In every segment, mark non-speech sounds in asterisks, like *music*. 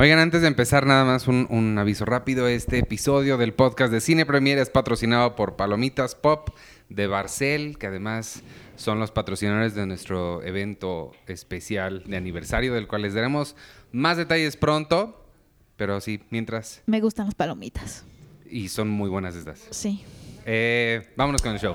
Oigan, antes de empezar, nada más un, un aviso rápido. Este episodio del podcast de Cine Premier es patrocinado por Palomitas Pop de Barcel, que además son los patrocinadores de nuestro evento especial de aniversario, del cual les daremos más detalles pronto. Pero sí, mientras. Me gustan las palomitas. Y son muy buenas estas. Sí. Eh, vámonos con el show.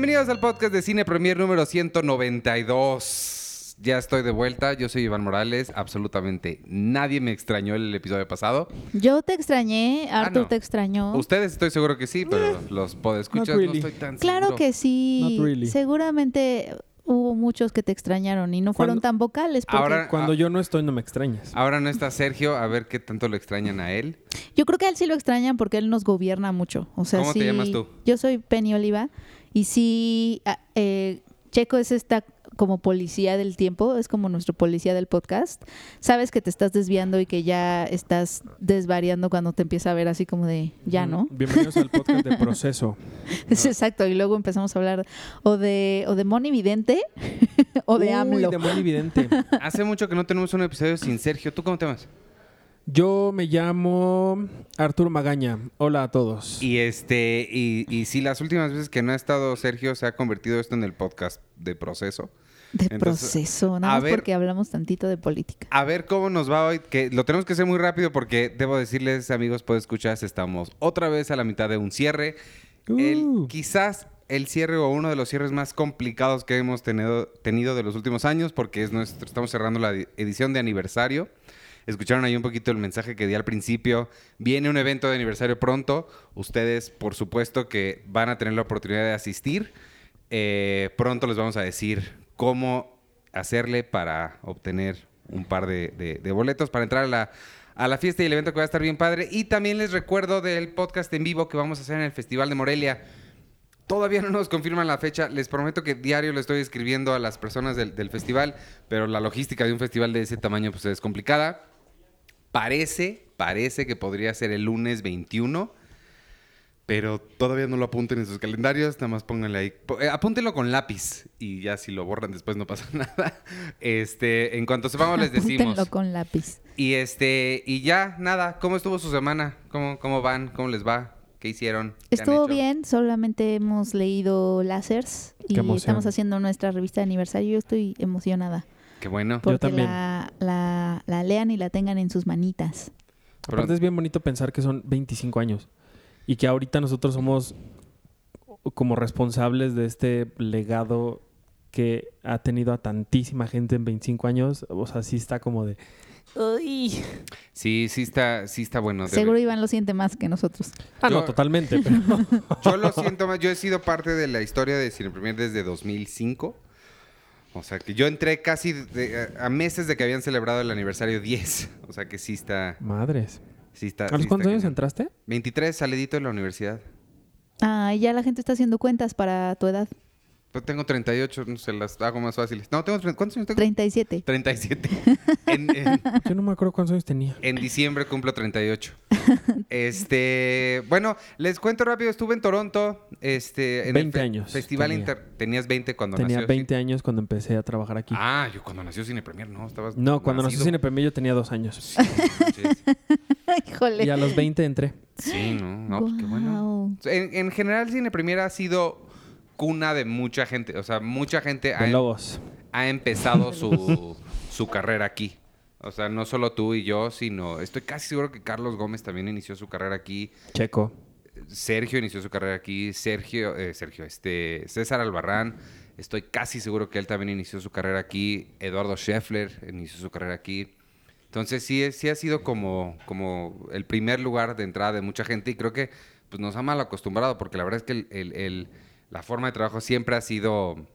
Bienvenidos al podcast de Cine Premier número 192. Ya estoy de vuelta, yo soy Iván Morales, absolutamente nadie me extrañó el episodio pasado. Yo te extrañé, Arthur no. te extrañó. Ustedes estoy seguro que sí, pero los podescuchas really. no estoy tan Claro seguro. que sí. Really. Seguramente hubo muchos que te extrañaron y no fueron Cuando- tan vocales. Porque Ahora- Cuando Ah. yo no estoy, no me extrañas. Ahora no está Sergio, a ver qué tanto lo extrañan a él. Yo creo que a él sí lo extrañan porque él nos gobierna mucho. O sea, ¿Cómo te sí- llamas tú? Yo soy Penny Oliva y sí, ah, eh, Checo es esta como policía del tiempo, es como nuestro policía del podcast. Sabes que te estás desviando y que ya estás desvariando cuando te empieza a ver así como de ya, ¿no? Bienvenidos al podcast de Proceso. *laughs* Es exacto, y luego empezamos a hablar o de, o de Moni Vidente *laughs* o de Uy, AMLO. de muy evidente. Hace mucho que no tenemos un episodio sin Sergio. ¿Tú cómo te llamas? Yo me llamo Arturo Magaña. Hola a todos. Y este, y, y sí, las últimas veces que no ha estado Sergio, se ha convertido esto en el podcast de proceso. De Entonces, proceso, nada más ver- porque hablamos tantito de política. A ver cómo nos va hoy, que lo tenemos que hacer muy rápido porque debo decirles, amigos, puedes escuchar, estamos otra vez a la mitad de un cierre. El- Uh. quizás el cierre o uno de los cierres más complicados que hemos tenido, tenido de los últimos años porque es nuestro, estamos cerrando la di- edición de aniversario. Escucharon ahí un poquito el mensaje que di al principio. Viene un evento de aniversario pronto. Ustedes, por supuesto, que van a tener la oportunidad de asistir. Eh, pronto les vamos a decir cómo hacerle para obtener un par de, boletos para entrar a la, fiesta y el evento que va a estar bien padre. Y también les recuerdo del podcast en vivo que vamos a hacer en el Festival de Morelia. Todavía no nos confirman la fecha. Les prometo que diario le estoy escribiendo a las personas del, del festival, pero la logística de un festival de ese tamaño pues, es complicada. Parece, parece que podría ser el lunes 21, pero todavía no lo apunten en sus calendarios. Nada más pónganle ahí. eh, apúntenlo con lápiz y ya si lo borran después no pasa *laughs* nada. Este, en cuanto sepamos les decimos. Apúntenlo con lápiz. Y este, y ya, nada, ¿cómo estuvo su semana? ¿Cómo, cómo van? ¿Cómo les va? ¿Qué hicieron? ¿Qué han Estuvo bien, solamente hemos leído Lásers y estamos haciendo nuestra revista de aniversario. Yo estoy emocionada Qué bueno. porque también. la, la, la lean y la tengan en sus manitas. Aparte es bien bonito pensar que son 25 años y que ahorita nosotros somos como responsables de este legado que ha tenido a tantísima gente en 25 años. O sea, sí está como de... "Uy". Sí, sí está, sí está bueno. de- Seguro Iván lo siente más que nosotros. Ah, Yo- no, totalmente. *laughs* Pero... Yo lo siento más. Yo he sido parte de la historia de Cine Premier desde 2005. O sea, que yo entré casi de- a meses de que habían celebrado el aniversario 10. *laughs* O sea, que sí está... Madres. Sí está ¿A los cuántos años entraste? 23, salidito de la universidad. Ah, y ya la gente está haciendo cuentas para tu edad. Pues tengo 38, no se las hago más fáciles. No, tengo... ¿Cuántos años tengo? 37. 37. *laughs* En- en- Yo no me acuerdo cuántos años tenía. En diciembre cumplo 38. *laughs* Este, bueno, les cuento rápido, estuve en Toronto, este, en 20 el fe- años Festival tenía. Inter. Tenías 20 cuando Tenía nació. 20 años cuando empecé a trabajar aquí. Ah, yo cuando nació Cine Premier, no, estabas no, cuando nacido. Cine Premier yo tenía dos años. Sí. *laughs* Híjole. Y a los 20 entré. Sí, no, no, pues qué bueno. En, en general Cine Premier ha sido cuna de mucha gente, o sea, mucha gente ha, lobos. ha empezado su, su carrera aquí. O sea, no solo tú y yo, sino estoy casi seguro que Carlos Gómez también inició su carrera aquí. Checo. Sergio inició su carrera aquí, Sergio, eh, Sergio, este, César Albarrán, estoy casi seguro que él también inició su carrera aquí, Eduardo Scheffler inició su carrera aquí. Entonces sí, sí ha sido como, como el primer lugar de entrada de mucha gente y creo que pues, nos ha mal acostumbrado porque la verdad es que el- el- el- la forma de trabajo siempre ha sido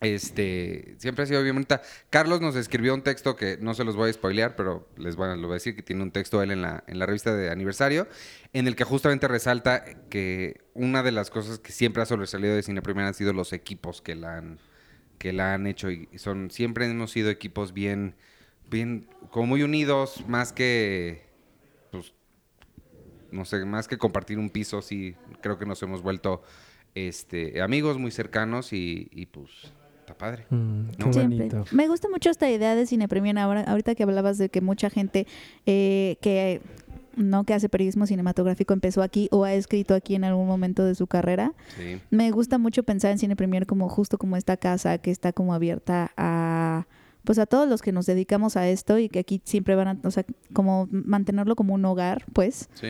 Este, siempre ha sido bien bonita. Carlos nos escribió un texto que no se los voy a spoilear, pero les voy a, voy a decir que tiene un texto él en la, en la revista de aniversario, en el que justamente resalta que una de las cosas que siempre ha sobresalido de Cine Primera han sido los equipos que la han, que la han hecho y son siempre hemos sido equipos bien, bien, como muy unidos, más que, pues, no sé, más que compartir un piso, sí, creo que nos hemos vuelto este, amigos muy cercanos y, y pues está padre. Mm, qué No. Siempre. bonito. Me gusta mucho esta idea de Cine Premier ahora, ahorita que hablabas de que mucha gente eh, que no que hace periodismo cinematográfico empezó aquí o ha escrito aquí en algún momento de su carrera. Sí. Me gusta mucho pensar en Cine Premier como justo como esta casa que está como abierta a pues a todos los que nos dedicamos a esto y que aquí siempre van a, o sea, como mantenerlo como un hogar, pues, Sí.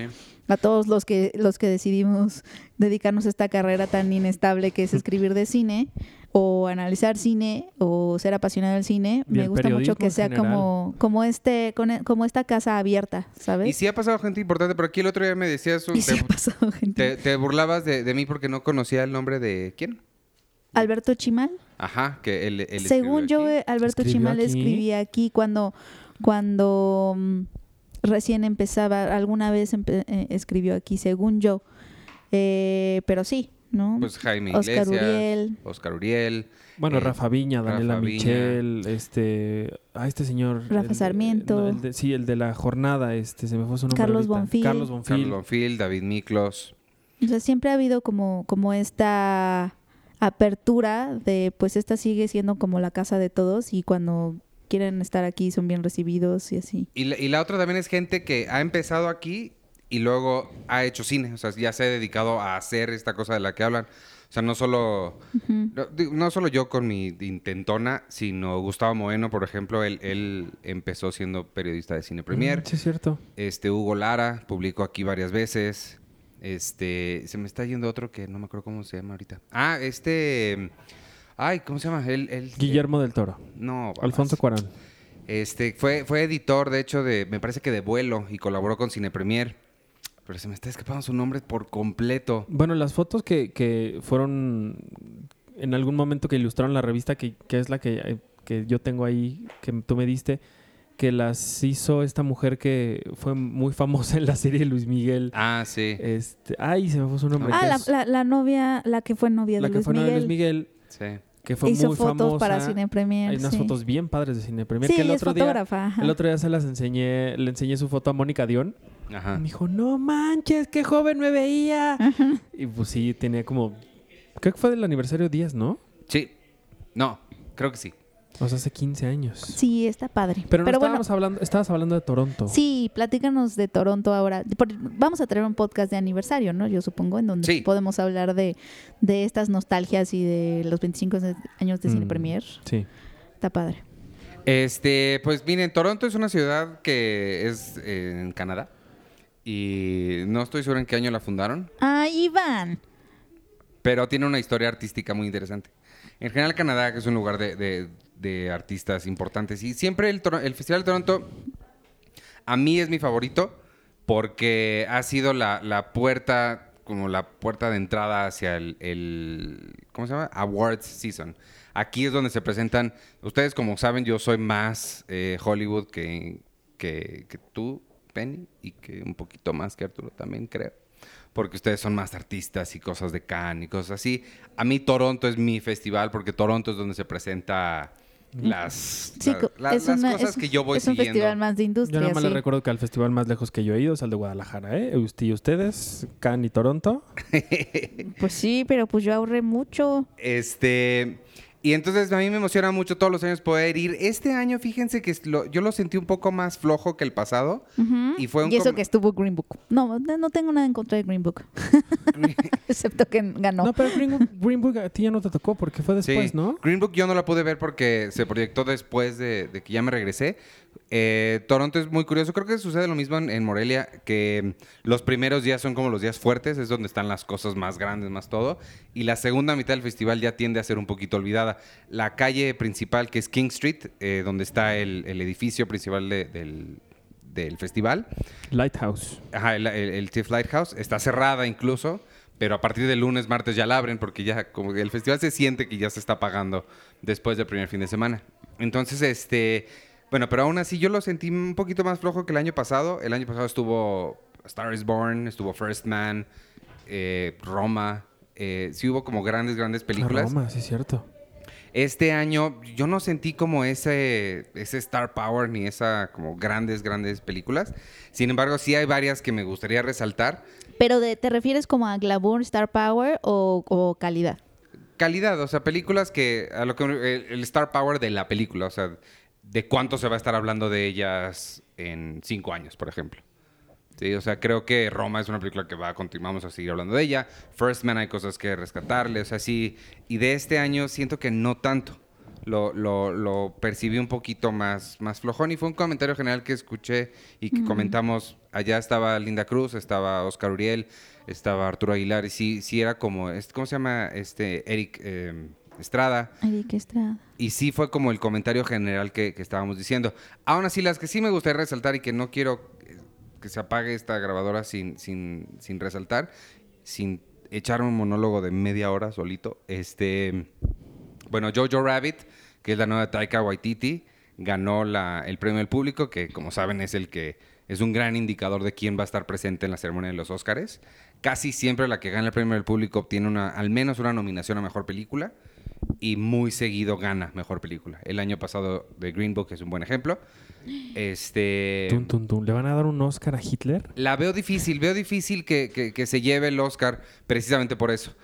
a todos los que los que decidimos dedicarnos a esta carrera tan inestable que es *laughs* escribir de cine o analizar cine o ser apasionado del cine, Y me gusta mucho que sea como como este e, como esta casa abierta, ¿sabes? Y sí ha pasado gente importante, pero aquí el otro día me decías, Y sí te, ha pasado gente. te- te burlabas de, de mí porque no conocía el nombre de quién. Alberto Chimal. Ajá, que él, él Según yo, aquí. Alberto ¿Escribió Chimal aquí? escribía aquí cuando, cuando mm, recién empezaba, alguna vez empe- eh, escribió aquí, según yo. Eh, pero sí, ¿no? Pues Jaime Oscar Iglesias, Uriel. Oscar Uriel. Bueno, Eh, Rafa Viña, Daniela Rafa Viña. Michel, este, ah, este señor. Rafa el- Sarmiento. no, el de- sí, el de la jornada, este, se me fue su nombre. Carlos ahorita. Bonfil. Carlos Bonfil. Carlos Bonfil, David Miklos. O sea, siempre ha habido como, como esta apertura de, pues esta sigue siendo como la casa de todos y cuando quieren estar aquí son bien recibidos y así. Y la, y la otra también es gente que ha empezado aquí y luego ha hecho cine. O sea, ya se ha dedicado a hacer esta cosa de la que hablan. O sea, no solo, no solo yo con mi intentona, sino Gustavo Moeno, por ejemplo, él, él empezó siendo periodista de Cine Premier. Mm, Sí, es cierto. Este, Hugo Lara publicó aquí varias veces. Este, se me está yendo otro que no me acuerdo cómo se llama ahorita. Ah, este, ay, ¿cómo se llama? Él- Guillermo del Toro. No, Alfonso. Cuarón. Este, fue, fue editor, de hecho, de, me parece que de vuelo y colaboró con Cine Premier. Pero se me está escapando su nombre por completo. Bueno, las fotos que, que fueron en algún momento que ilustraron la revista, que, que es la que, eh, que yo tengo ahí, que tú me diste, que las hizo esta mujer que fue muy famosa en la serie de Luis Miguel. Ah, sí. Este, ay, se me fue su nombre. Ah, que la, es- la, la novia, la que fue novia la de que Luis fue novia de Miguel, Luis Miguel, Sí. que fue hizo muy fotos famosa. para Cine Premier. Hay unas sí. fotos bien padres de Cine Premier. Sí, que el es otro día, fotógrafa. ajá. el otro día se las enseñé, le enseñé su foto a Mónica Dion. Ajá. Y me dijo, no manches, qué joven me veía. Ajá. Y pues sí, tenía como, creo que fue del aniversario 10, ¿no? Sí. No, creo que sí. O sea, hace 15 años. Sí, está padre. Pero, no bueno, estábamos hablando, estabas hablando de Toronto. sí, platícanos de Toronto ahora. Vamos a traer un podcast de aniversario, ¿no? Yo supongo, en donde Sí. podemos hablar de, de estas nostalgias y de los 25 años de Cine Mm. Premier. Sí. Está padre. Este, pues miren, Toronto es una ciudad que es eh, en Canadá. Y no estoy seguro en qué año la fundaron. Ah, Iván. Pero tiene una historia artística muy interesante. En general, Canadá que es un lugar de, de- de artistas importantes. Y siempre el, el Festival de Toronto, a mí es mi favorito porque ha sido la, la puerta, como la puerta de entrada hacia el, el- ¿cómo se llama? Awards Season. Aquí es donde se presentan, ustedes como saben, yo soy más eh, Hollywood que, que, que tú, Penny, y que un poquito más que Arturo también, creo porque ustedes son más artistas y cosas de Cannes y cosas así. A mí Toronto es mi festival porque Toronto es donde se presenta las, Sí, la- es las una- cosas es- que yo voy Es un siguiendo. festival más de Yo industria, nada más le sí. recuerdo que al festival más lejos que yo he ido es al de Guadalajara, ¿eh? Ust- Y ustedes, Cannes y Toronto. *laughs* Pues sí, pero pues yo ahorré mucho. Este, y entonces a mí me emociona mucho todos los años poder ir. Este año, fíjense que lo- yo lo sentí un poco más flojo que el pasado. Y fue un eso com- que estuvo Green Book. No, no no tengo nada en contra de Green Book. *laughs* Excepto que ganó. No, pero Green Book, Green Book a ti ya no te tocó porque fue después, Sí. ¿no? Green Book yo no la pude ver porque se proyectó después de, de que ya me regresé. Eh, Toronto es muy curioso. Creo que sucede lo mismo en, en Morelia, que los primeros días son como los días fuertes, es donde están las cosas más grandes, más todo. Y la segunda mitad del festival ya tiende a ser un poquito olvidada. La calle principal, que es King Street, eh, donde está el, el edificio principal de- del, del festival, Lighthouse. Ajá, el, el, el TIFF Lighthouse está cerrada incluso, pero a partir del lunes, martes ya la abren porque ya como que el festival se siente que ya se está pagando después del primer fin de semana. Entonces, este, bueno, pero aún así yo lo sentí un poquito más flojo que el año pasado. El año pasado estuvo Star is Born, estuvo First Man, eh, Roma. eh, sí hubo como grandes, grandes películas. Roma, sí, es cierto. Este año yo no sentí como ese, ese Star Power ni esa como grandes, grandes películas. Sin embargo, sí hay varias que me gustaría resaltar. Pero de, ¿te refieres como a glamour, star power o, o calidad? Calidad, o sea, películas que a lo que el, el Star Power de la película, o sea, de cuánto se va a estar hablando de ellas en cinco años, por ejemplo. Sí, o sea, creo que Roma es una película que va, continuamos a seguir hablando de ella. First Man hay cosas que rescatarle, o sea, sí. Y de este año siento que no tanto. Lo, lo, lo percibí un poquito más, más flojón y fue un comentario general que escuché y que comentamos. Allá estaba Linda Cruz, estaba Oscar Uriel, estaba Arturo Aguilar y sí, sí era como, ¿cómo se llama? Este, Eric eh, Estrada. Eric Estrada. Y sí fue como el comentario general que, que estábamos diciendo. Aún así, las que sí me gustaría resaltar y que no quiero eh, que se apague esta grabadora sin, sin, sin resaltar, sin echar un monólogo de media hora solito. Este, bueno, Jojo Rabbit, que es la nueva Taika Waititi, ganó la- el premio del público, que como saben es el que es un gran indicador de quién va a estar presente en la ceremonia de los Óscares. Casi siempre la que gana el premio del público obtiene una, al menos una nominación a mejor película y muy seguido gana mejor película. El año pasado de Green Book es un buen ejemplo. Este. ¿Le van a dar un Oscar a Hitler? La veo difícil, veo difícil que, que- que se lleve el Oscar precisamente por eso.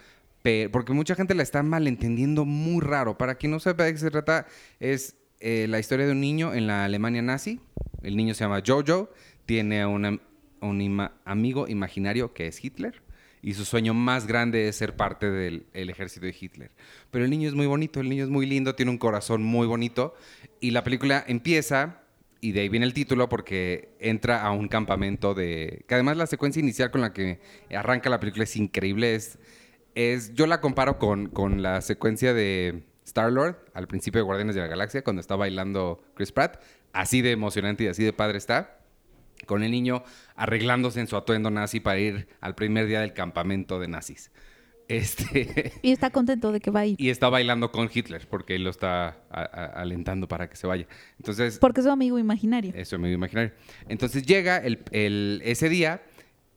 Porque mucha gente la está malentendiendo muy raro. Para quien no sepa de qué se trata, es eh, la historia de un niño en la Alemania nazi. El niño se llama Jojo, tiene una- un ima- amigo imaginario que es Hitler. Y su sueño más grande es ser parte del el ejército de Hitler. Pero el niño es muy bonito, el niño es muy lindo, tiene un corazón muy bonito. Y la película empieza y de ahí viene el título porque entra a un campamento de... Que además la secuencia inicial con la que arranca la película es increíble. Es, es, yo la comparo con, con la secuencia de Star-Lord al principio de Guardianes de la Galaxia cuando está bailando Chris Pratt. Así de emocionante y así de padre está. Con el niño arreglándose en su atuendo nazi para ir al primer día del campamento de nazis. Este... *laughs* Y está contento de que va ahí. y está bailando con Hitler porque él lo está a- a- alentando para que se vaya. Entonces, Porque es su amigo imaginario. eso me imaginario. Entonces llega el, el- ese día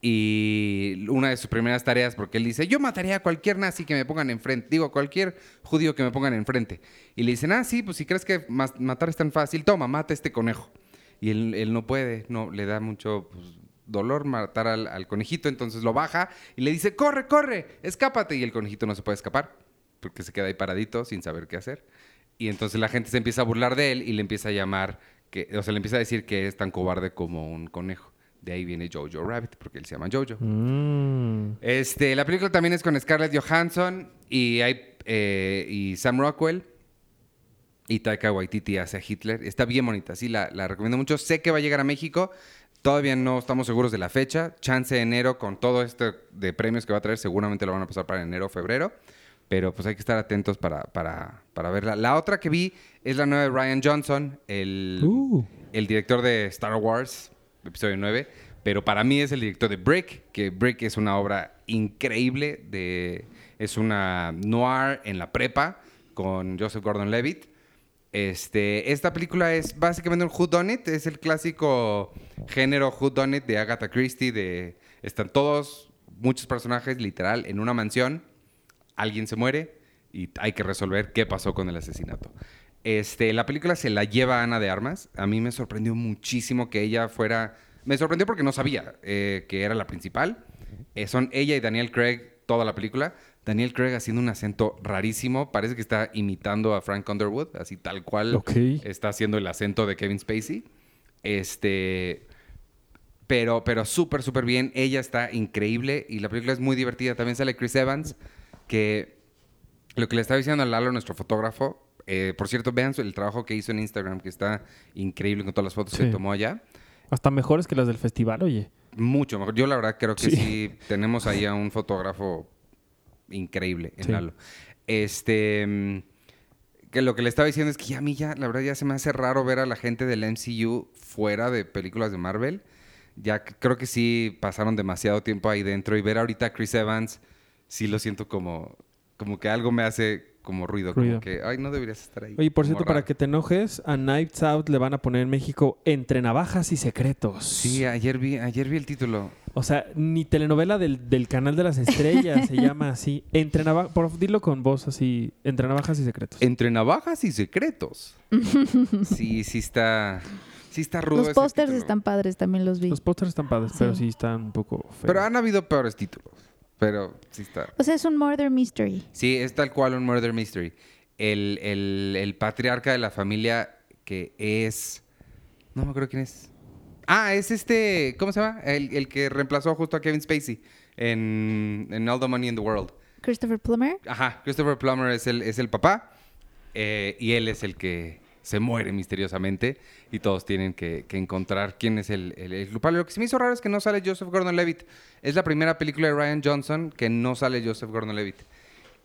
y una de sus primeras tareas, porque él dice, yo mataría a cualquier nazi que me pongan enfrente, digo, cualquier judío que me pongan enfrente. Y le dicen, ah, sí, pues si crees que matar es tan fácil, toma, mata a este conejo. Y él, él no puede, no, le da mucho pues, dolor matar al, al conejito, entonces lo baja y le dice, corre, corre, escápate. Y el conejito no se puede escapar, porque se queda ahí paradito sin saber qué hacer. Y entonces la gente se empieza a burlar de él y le empieza a llamar, que, o sea, le empieza a decir que es tan cobarde como un conejo. De ahí viene Jojo Rabbit, porque él se llama Jojo. Mm. Este, la película también es con Scarlett Johansson y, hay, eh, y Sam Rockwell. Y Taika Waititi hace a Hitler. Está bien bonita, sí, la, la recomiendo mucho. Sé que va a llegar a México. Todavía no estamos seguros de la fecha. Chance de enero con todo esto de premios que va a traer. Seguramente lo van a pasar para enero o febrero. Pero pues hay que estar atentos para, para, para verla. La otra que vi es la nueva de Ryan Johnson, el, Uh. el director de Star Wars, episodio 9. Pero para mí es el director de Brick, que Brick es una obra increíble. De, es una noir en la prepa con Joseph Gordon-Levitt. Este, esta película es básicamente un whodunit, es el clásico género whodunit de Agatha Christie, están todos muchos personajes literal en una mansión, alguien se muere y hay que resolver qué pasó con el asesinato. Este, la película se la lleva Ana de Armas. A mí me sorprendió muchísimo que ella fuera. Me sorprendió porque no sabía eh, que era la principal. Eh, son ella y Daniel Craig toda la película. Daniel Craig haciendo un acento rarísimo. Parece que está imitando a Frank Underwood, así tal cual está haciendo el acento de Kevin Spacey. Este. Pero, pero súper, súper bien. Ella está increíble y la película es muy divertida. También sale Chris Evans, que lo que le estaba diciendo a Lalo, nuestro fotógrafo, eh, por cierto, vean el trabajo que hizo en Instagram, que está increíble con todas las fotos que tomó allá. Hasta mejores que las del festival, oye. Mucho mejor. Yo la verdad creo que Sí. sí, tenemos ahí a un fotógrafo increíble en Sí. Lalo. Este... mm, Que lo que le estaba diciendo es que ya a mí ya, la verdad, ya se me hace raro ver a la gente del MCU fuera de películas de Marvel. Ya creo que sí pasaron demasiado tiempo ahí dentro y ver ahorita a Chris Evans, sí lo siento como, como que algo me hace como ruido, Ruido. como que, ay, no deberías estar ahí. Oye, por cierto, para que te enojes, a Knives Out le van a poner en México Entre Navajas y Secretos. Sí, ayer vi, ayer vi el título. O sea, ni telenovela del, del canal de las estrellas se *laughs* llama así. Entre navajas, por dilo con voz así, entre navajas y secretos. Entre navajas y secretos. *laughs* sí, sí está. Sí está rudo. Los pósters están padres, también los vi. Los pósters están padres, pero Sí. sí están un poco feos. Pero han habido peores títulos. Pero sí está. O sea, es un murder mystery. Sí, es tal cual un murder mystery. El, el- el patriarca de la familia que es. No me acuerdo quién es. Ah, es este. ¿Cómo se llama? El, el que reemplazó justo a Kevin Spacey en, en All the Money in the World. Christopher Plummer. Ajá, Christopher Plummer es el, es el papá. eh, y él es el que se muere misteriosamente. Y todos tienen que, que encontrar quién es el, el- el culpable. Lo que se me hizo raro es que no sale Joseph Gordon-Levitt. Es la primera película de Ryan Johnson que no sale Joseph Gordon-Levitt.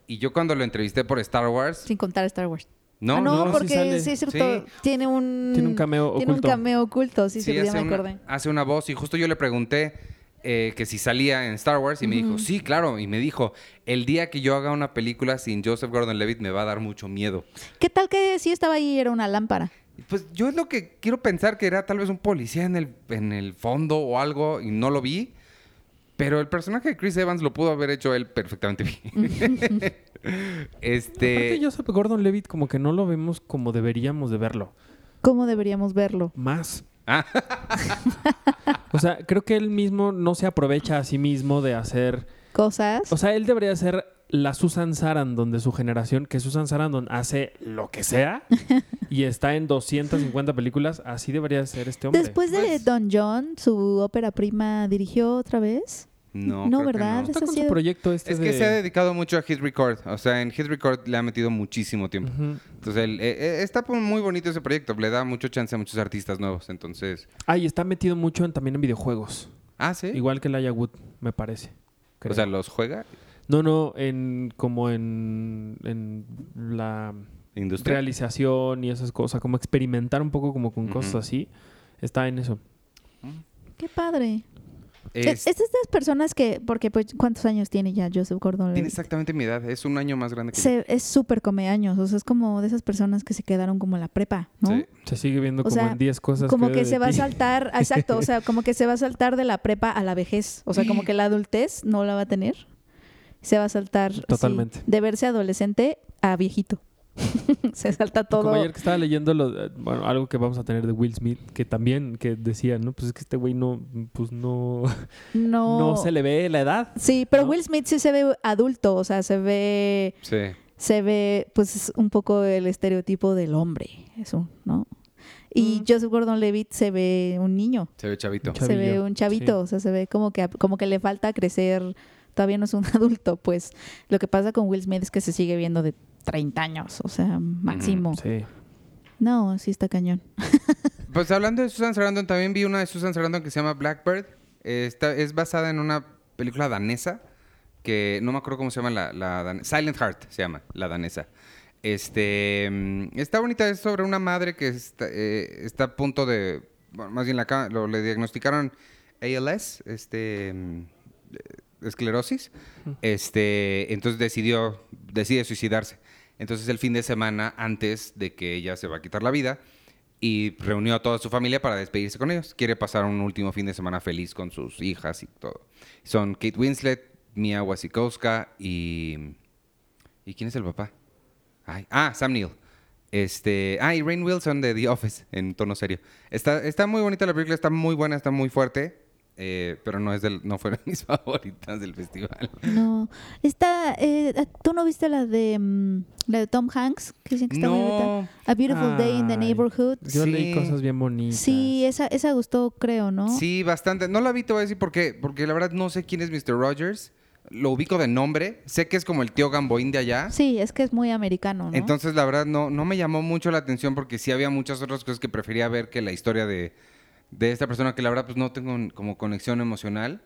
Y yo cuando lo entrevisté por Star Wars... Sin contar Star Wars. No, ah, no, no, sí porque sale. sí, es cierto. Sí. Tiene un. Tiene un cameo Tiene un oculto. cameo oculto, sí, sí, ya hace me una- acordé. hace una voz y justo yo le pregunté eh, que si salía en Star Wars y me dijo, sí, claro. Y me dijo, el día que yo haga una película sin Joseph Gordon-Levitt me va a dar mucho miedo. ¿Qué tal que sí estaba ahí y era una lámpara? Pues yo es lo que quiero pensar que era tal vez un policía en el, en el fondo o algo y no lo vi. Pero el personaje de Chris Evans lo pudo haber hecho él perfectamente bien. Este. Aparte, Joseph Gordon-Levitt como que no lo vemos como deberíamos de verlo. ¿Cómo deberíamos verlo? Más. Ah. O sea, creo que él mismo no se aprovecha a sí mismo de hacer... Cosas. O sea, él debería ser la Susan Sarandon de su generación, que Susan Sarandon hace lo que sea y está en 250 películas. Así debería ser este hombre. Después de Pues- Don John, su ópera prima dirigió otra vez. No, No, creo que ¿verdad? no. Está Eso con su proyecto este Es de... que se ha dedicado mucho a Hit Record. O sea, en Hit Record le ha metido muchísimo tiempo. Entonces, él, eh, eh, está muy bonito ese proyecto. Le da mucho chance a muchos artistas nuevos. Entonces. Ah, y está metido mucho en- también en videojuegos. Ah, sí. Igual que Laia Wood, me parece. O sea, los juega. No, no, en como en, en la Industria. realización y esas cosas, como experimentar un poco como con cosas así. Está en eso. Qué padre. Es- Es, de estas personas que, porque pues, ¿cuántos años tiene ya Joseph Gordon? tiene exactamente mi edad. Es un año más grande que yo. Se, es súper come años, o sea, es como de esas personas que se quedaron como en la prepa, ¿no? Sí. Se sigue viendo O como sea, en 10 cosas. Como que se va a saltar, *laughs* exacto, o sea, como que se va a saltar de la prepa a la vejez, o sea, como que la adultez no la va a tener, se va a saltar así, Totalmente. de verse adolescente a viejito. *laughs* se salta todo. Como ayer que estaba leyendo lo- bueno, algo que vamos a tener de Will Smith, que también que decía, ¿no? Pues es que este güey no, pues no, *laughs* No, no se le ve la edad. Sí, pero ¿no? Will Smith sí se ve adulto, o sea, se ve Sí. se ve pues un poco el estereotipo del hombre, eso, ¿no? Y Mm. Joseph Gordon-Levitt se ve un niño, Se ve chavito. Se ve un chavito, sí. o sea, se ve como que como que le falta crecer, todavía no es un *laughs* adulto, pues lo que pasa con Will Smith es que se sigue viendo de 30 años, o sea, máximo. Sí. No, sí está cañón. *laughs* Pues hablando de Susan Sarandon, también vi una de Susan Sarandon que se llama Blackbird. Eh, está- es basada en una película danesa que no me acuerdo cómo se llama la, la dan- Silent Heart se llama la danesa. Este mm, está bonita, es sobre una madre que está, eh, está a punto de, bueno, más bien la, lo, le diagnosticaron ALS, este mm, esclerosis. Este, entonces decidió, decide suicidarse. Entonces el fin de semana antes de que ella se va a quitar la vida y reunió a toda su familia para despedirse con ellos. Quiere pasar un último fin de semana feliz con sus hijas y todo. Son Kate Winslet, Mia Wasikowska y ¿y quién es el papá? Ay, ah, Sam Neill. Este, ah, y Rain Wilson de The Office en tono serio. Está, está muy bonita la película, está muy buena, está muy fuerte, eh, pero no es del, no fueron *laughs* mis favoritas del festival. No, está, eh, ¿tú no viste la de mm, la de Tom Hanks? Que dicen que está muy bonita. A Beautiful Day in the Neighborhood. Yo leí cosas bien bonitas. Sí, esa, esa gustó, creo, ¿no? Sí, bastante. No la vi, te voy a decir por qué. Porque la verdad no sé quién es Mr. Rogers. Lo ubico de nombre. Sé que es como el tío Gamboín de allá. Sí, es que es muy americano, ¿no? Entonces, la verdad, no, no me llamó mucho la atención porque sí había muchas otras cosas que prefería ver que la historia de, de esta persona que la verdad pues no tengo como conexión emocional.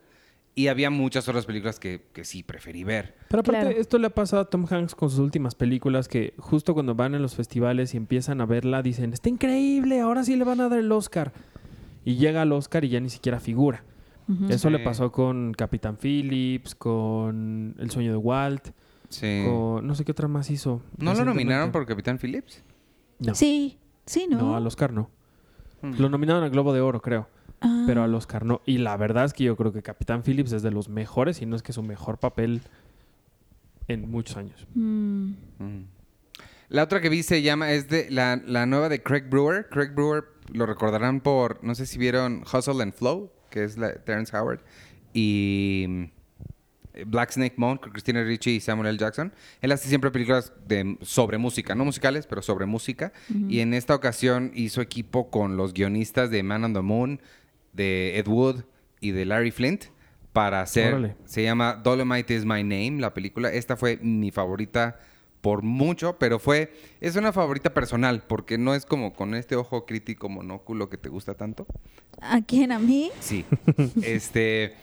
Y había muchas otras películas que, que sí preferí ver. Pero aparte, Claro. esto le ha pasado a Tom Hanks con sus últimas películas, que justo cuando van en los festivales y empiezan a verla, dicen, está increíble, ahora sí le van a dar el Oscar. Y llega al Oscar y ya ni siquiera figura. Eso le pasó con Capitán Phillips, con El sueño de Walt, Sí. con no sé qué otra más hizo. ¿No lo nominaron por Capitán Phillips? No. Sí, sí, ¿no? No, al Oscar no. Mm. Lo nominaron al Globo de Oro, creo. pero Ah. al Oscar no. Y la verdad es que yo creo que Capitán Phillips es de los mejores, y no es que su mejor papel en muchos años. Mm. Mm. La otra que vi se llama, es de la, la nueva de Craig Brewer. Craig Brewer lo recordarán por, no sé si vieron Hustle and Flow, que es la de Terrence Howard, y Black Snake Moan con Christina Ricci y Samuel L. Jackson. Él hace siempre películas de, sobre música, no musicales, pero sobre música. Y en esta ocasión hizo equipo con los guionistas de Man on the Moon, de Ed Wood y de Larry Flint para hacer, Órale. se llama Dolomite is My Name, la película. Esta fue mi favorita por mucho, pero fue, es una favorita personal, porque no es como con este ojo crítico monóculo que te gusta tanto. ¿A quién? ¿A mí? Sí. *laughs* este,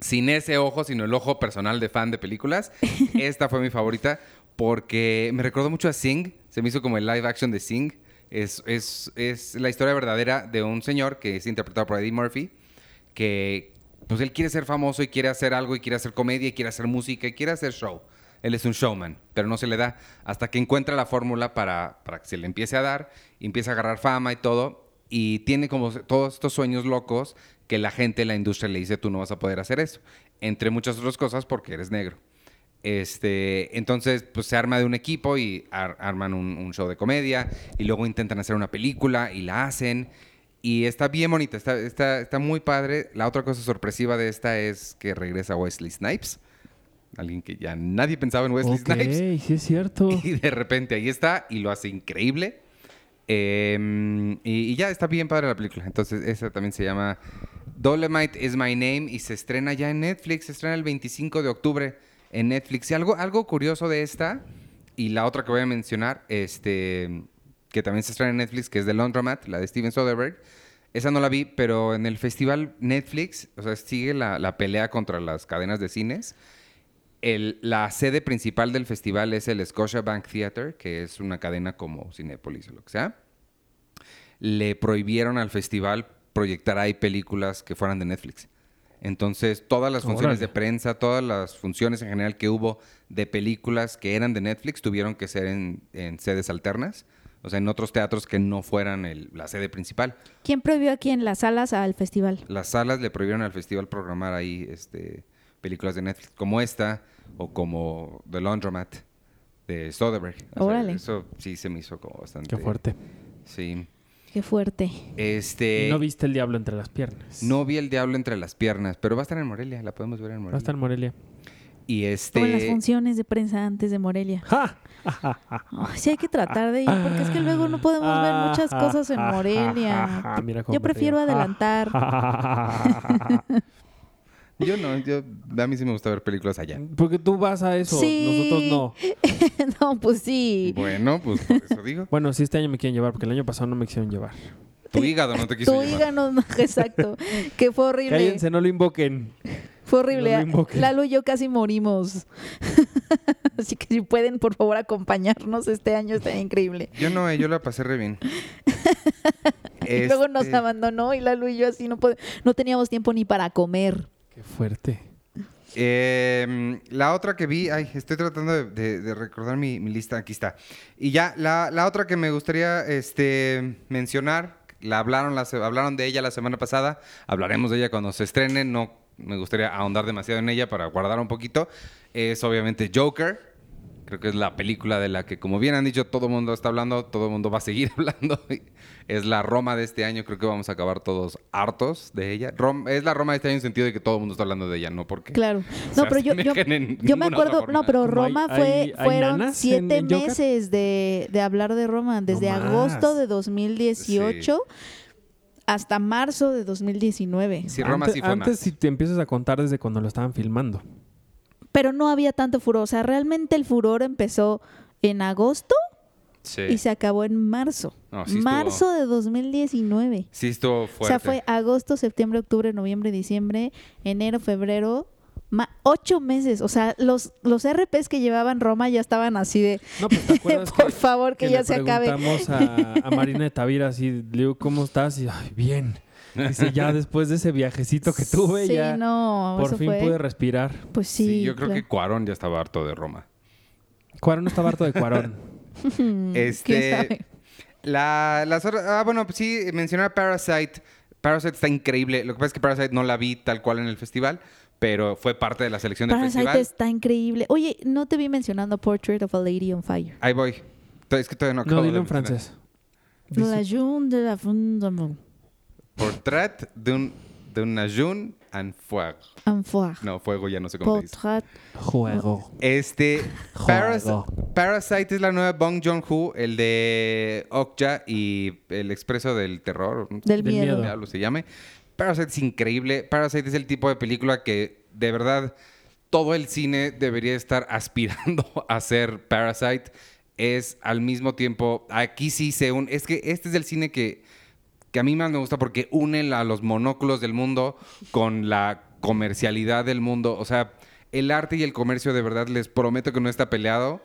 sin ese ojo, sino el ojo personal de fan de películas, *laughs* esta fue mi favorita porque me recordó mucho a Sing, se me hizo como el live action de Sing. Es, es, es la historia verdadera de un señor que es interpretado por Eddie Murphy, que pues él quiere ser famoso y quiere hacer algo y quiere hacer comedia y quiere hacer música y quiere hacer show. Él es un showman, pero no se le da hasta que encuentra la fórmula para, para que se le empiece a dar, y empieza a agarrar fama y todo, y tiene como todos estos sueños locos que la gente, la industria le dice, tú no vas a poder hacer eso, entre muchas otras cosas porque eres negro. Este, entonces, pues se arma de un equipo y ar- arman un, un show de comedia y luego intentan hacer una película y la hacen. Y está bien bonita, está, está, está muy padre. La otra cosa sorpresiva de esta es que regresa Wesley Snipes. Alguien que ya nadie pensaba en Wesley Snipes. sí es cierto. *laughs* Y de repente ahí está y lo hace increíble. Eh, y, y ya está bien padre la película. Entonces, esa también se llama Dolomite is My Name y se estrena ya en Netflix. Se estrena el 25 de octubre en Netflix. Y algo, algo curioso de esta y la otra que voy a mencionar, este, que también se estrena en Netflix, que es The Laundromat, la de Steven Soderbergh. Esa no la vi, pero en el festival Netflix, o sea, sigue la, la pelea contra las cadenas de cines. El- la sede principal del festival es el Scotia Bank Theatre, que es una cadena como Cinepolis o lo que sea. Le prohibieron al festival proyectar ahí películas que fueran de Netflix. Entonces, todas las funciones Órale. de prensa, todas las funciones en general que hubo de películas que eran de Netflix tuvieron que ser en, en sedes alternas, o sea, en otros teatros que no fueran el- la sede principal. ¿Quién prohibió aquí en las salas al festival? Las salas le prohibieron al festival programar ahí este, películas de Netflix, como esta o como The Laundromat de Soderbergh. O sea, Órale. eso sí se me hizo como bastante. Qué fuerte. Sí. Qué fuerte. Este. Y no viste el diablo entre las piernas. no vi el diablo entre las piernas, pero va a estar en Morelia, la podemos ver en Va a Morelia. estar en Morelia. Y Como en las este. funciones de prensa antes de Morelia. ¡Ja! Ay, sí hay que tratar de ir, porque es que luego no podemos ver muchas cosas en Morelia. *laughs* Mira cómo Yo prefiero adelantar. *laughs* Yo no, yo, a mí sí me gusta ver películas allá. Porque tú vas a eso, Sí. nosotros no. *laughs* no, pues sí. Bueno, pues por eso digo. Bueno, sí, este año me quieren llevar, porque el año pasado no me quisieron llevar. Tu hígado no te quiso Tu llevar. hígado, no, exacto. *laughs* Que fue horrible. Cállense, no lo invoquen. Fue horrible. No lo invoquen. Lalo y yo casi morimos. *laughs* Así que si pueden, por favor, acompañarnos este año, está increíble. Yo no, eh, yo la pasé re bien. Y luego nos Este, abandonó y Lalo y yo así no, pod- no teníamos tiempo ni para comer. Fuerte. Eh, la otra que vi, ay, estoy tratando de, recordar mi, lista, aquí está. Y ya, la, la otra que me gustaría este, mencionar, la hablaron, la, hablaron de ella la semana pasada, hablaremos de ella cuando se estrene, no me gustaría ahondar demasiado en ella para guardar un poquito, es obviamente Joker. Creo que es la película de la que, como bien han dicho, todo el mundo está hablando, todo el mundo va a seguir *laughs* hablando. Es la Roma de este año, creo que vamos a acabar todos hartos de ella. Rom- es la Roma de este año en el sentido de que todo el mundo está hablando de ella, no porque Claro. No, pero yo, yo, me acuerdo, no, pero Roma hay- fue, hay- hay fueron siete en- en Joker. meses de, de hablar de Roma, desde agosto de 2018 hasta marzo de 2019. Sí, Roma antes, sí fue antes más. si te empiezas a contar desde cuando lo estaban filmando. Pero no había tanto furor. O sea, realmente el furor empezó en agosto Sí. y se acabó en marzo. No, sí estuvo- marzo de 2019. Sí estuvo O fuerte. sea, fue agosto, septiembre, octubre, noviembre, diciembre, enero, febrero, ma- ocho meses. O sea, los, los RPs que llevaban Roma ya estaban así de, No, pues te acuerdas *laughs* por que, favor, que, ya le se acabe. preguntamos a, a Marina de Tavira así, le digo, ¿cómo estás? Y, ay, bien. Dice, ya después de ese viajecito que tuve, sí, ya no, por fin fue. pude respirar. Pues sí. Sí, yo creo claro. que Cuarón ya estaba harto de Roma. Cuarón estaba harto de Cuarón. *laughs* Mm, ¿quién Este, sabe? La, las otras- ah, bueno, pues sí, mencionar Parasite. Parasite está increíble. Lo que pasa es que Parasite no la vi tal cual en el festival, pero fue parte de la selección del Parasite festival. está increíble. Oye, no te vi mencionando Portrait of a Lady on Fire. Ahí voy. Es que todavía no acabo No, dilo en francés. La June de la Fondamon. Portrait de un, de una jeune en fuego. En foire. No, fuego ya no sé cómo se dice. Portrait. Juego. Este, Paras- Juego. Parasite es la nueva Bong Joon-ho, el de Okja y El Expreso del Terror. Del Del miedo. miedo. diablo se llame. Parasite es increíble. Parasite es el tipo de película que de verdad todo el cine debería estar aspirando *laughs* a ser Parasite. Es al mismo tiempo, aquí sí se une. Es que este es el cine que, que a mí más me gusta porque une a los monóculos del mundo con la comercialidad del mundo. O sea, el arte y el comercio de verdad les prometo que no está peleado.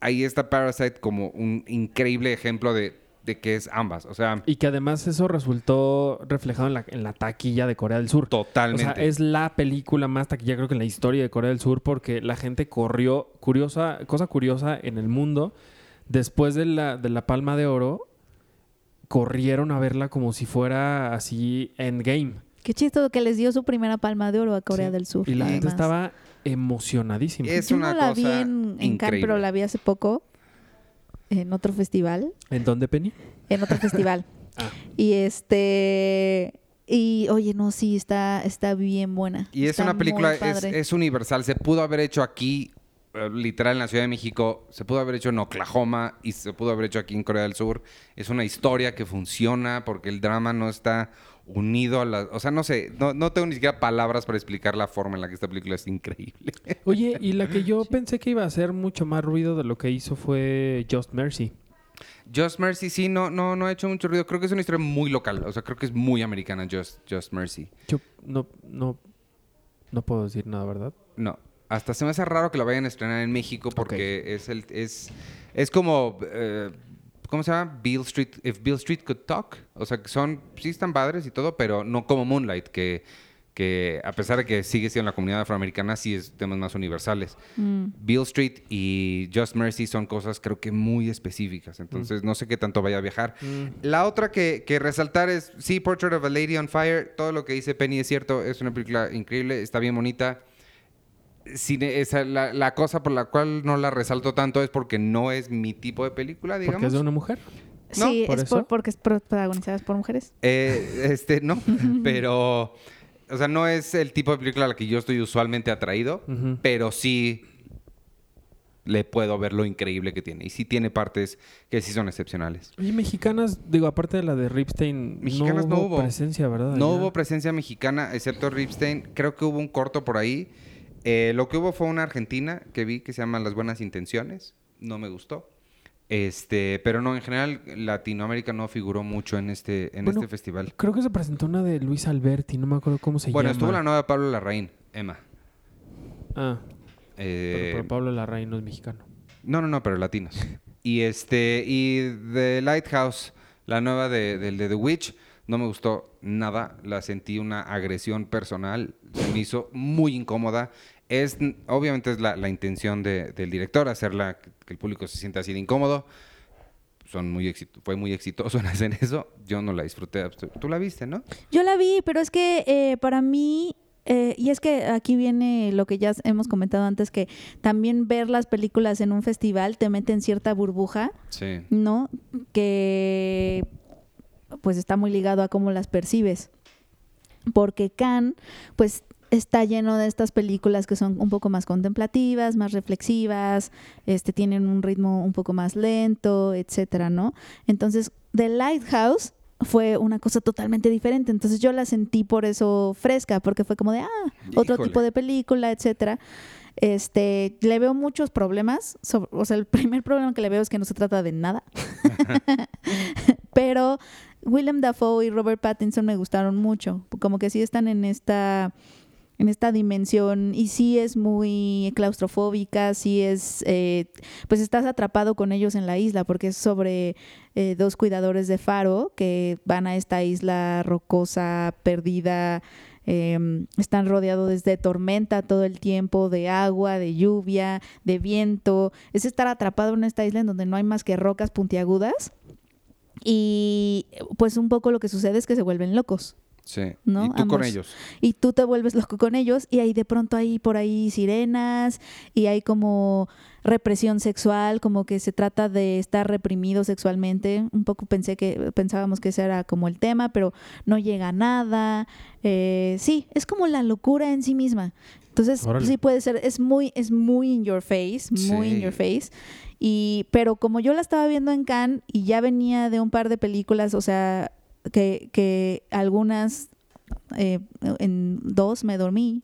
Ahí está Parasite como un increíble ejemplo de, de que es ambas. O sea, Y que además eso resultó reflejado en la, en la taquilla de Corea del Sur. totalmente. O sea, es la película más taquilla creo que en la historia de Corea del Sur porque la gente corrió, curiosa, cosa curiosa en el mundo, después de la, de la Palma de Oro, corrieron a verla como si fuera así Endgame. Qué chistoso que les dio su primera palma de oro a Corea Sí. del Sur. Y la gente estaba emocionadísima. Es Yo una no la vi en, en Cannes, pero la vi hace poco en otro festival. ¿En dónde, Penny? En otro festival. *laughs* Ah. Y este. Y oye, no, sí, está, está bien buena. Y es Está una película, es, universal. Se pudo haber hecho aquí, literal en la Ciudad de México, se pudo haber hecho en Oklahoma y se pudo haber hecho aquí en Corea del Sur. Es una historia que funciona porque el drama no está unido a la... O sea, no sé, no, no tengo ni siquiera palabras para explicar la forma en la que esta película es increíble. *laughs* Oye, y la que yo pensé que iba a hacer mucho más ruido de lo que hizo fue Just Mercy. Just Mercy, sí, no, no, no ha hecho mucho ruido. Creo que es una historia muy local. O sea, creo que es muy americana Just, Just Mercy. Yo no, no, no puedo decir nada, ¿verdad? No. Hasta se me hace raro que la vayan a estrenar en México porque es el es es como eh, ¿cómo se llama? Bill Street If Bill Street Could Talk, o sea, que son sí están padres y todo, pero no como Moonlight que que a pesar de que sigue siendo la comunidad afroamericana, sí es temas más universales. Mm. Bill Street y Just Mercy son cosas creo que muy específicas, entonces no sé qué tanto vaya a viajar. La otra que, que resaltar es, sí, Portrait of a Lady on Fire, todo lo que dice Penny es cierto, es una película increíble, está bien bonita. Cine- esa- la, la cosa por la cual no la resalto tanto es porque no es mi tipo de película, digamos. Porque es de una mujer. ¿No? Sí, ¿Por es eso? por- porque es protagonizada por mujeres. Eh, este, no, *laughs* pero, o sea, no es el tipo de película a la que yo estoy usualmente atraído, pero sí le puedo ver lo increíble que tiene. Y sí tiene partes que sí son excepcionales. Oye, mexicanas, digo, aparte de la de Ripstein, Mexicanas no no hubo, presencia, ¿verdad? No hubo presencia mexicana, excepto Ripstein. Creo que hubo un corto por ahí. Eh, lo que hubo fue una argentina que vi que se llama Las Buenas Intenciones. No me gustó. Este, pero no, en general Latinoamérica no figuró mucho en este, en Bueno, este festival. Creo que se presentó una de Luis Alberti, no me acuerdo cómo se Bueno, llama. estuvo la nueva Pablo Larraín, Emma. Ah, Eh, pero, pero Pablo Larraín no es mexicano. No, no, no, pero latinos. *laughs* Y este, y The Lighthouse, la nueva de, del de The Witch, no me gustó nada. La sentí una agresión personal. Se me hizo muy incómoda. Es, obviamente es la, la intención de- del director, hacerla que, el público se sienta así de incómodo. Son muy exito- fue muy exitoso en hacer eso. Yo no la disfruté. Tú la viste, ¿no? Yo la vi, pero es que eh, para mí, eh, y es que aquí viene lo que ya hemos comentado antes, que también ver las películas en un festival te mete en cierta burbuja, Sí. ¿no? Que pues está muy ligado a cómo las percibes. Porque Cannes, pues está lleno de estas películas que son un poco más contemplativas, más reflexivas, este, tienen un ritmo un poco más lento, etcétera, ¿no? Entonces, The Lighthouse fue una cosa totalmente diferente. Entonces yo la sentí por eso fresca, porque fue como de, ah, otro tipo de película, etcétera. Este, le veo muchos problemas. o sea, el primer problema que le veo es que no se trata de nada. *laughs* Pero Willem Dafoe y Robert Pattinson me gustaron mucho. Como que sí están en esta en esta dimensión y sí es muy claustrofóbica, sí es, eh, pues estás atrapado con ellos en la isla porque es sobre eh, dos cuidadores de faro que van a esta isla rocosa, perdida, eh, están rodeados de tormenta todo el tiempo, de agua, de lluvia, de viento, es estar atrapado en esta isla en donde no hay más que rocas puntiagudas y pues un poco lo que sucede es que se vuelven locos. Sí. ¿no? Y tú con ellos. y tú te vuelves loco con ellos y ahí de pronto hay por ahí sirenas y hay como represión sexual, como que se trata de estar reprimido sexualmente. Un poco pensé que pensábamos que ese era como el tema, pero no llega a nada. Eh, sí, es como la locura en sí misma. Entonces, Órale. sí puede ser, es muy, es muy in your face, muy in your face. Y, pero como yo la estaba viendo en Cannes y ya venía de un par de películas, o sea, que, que algunas, eh, en dos me dormí,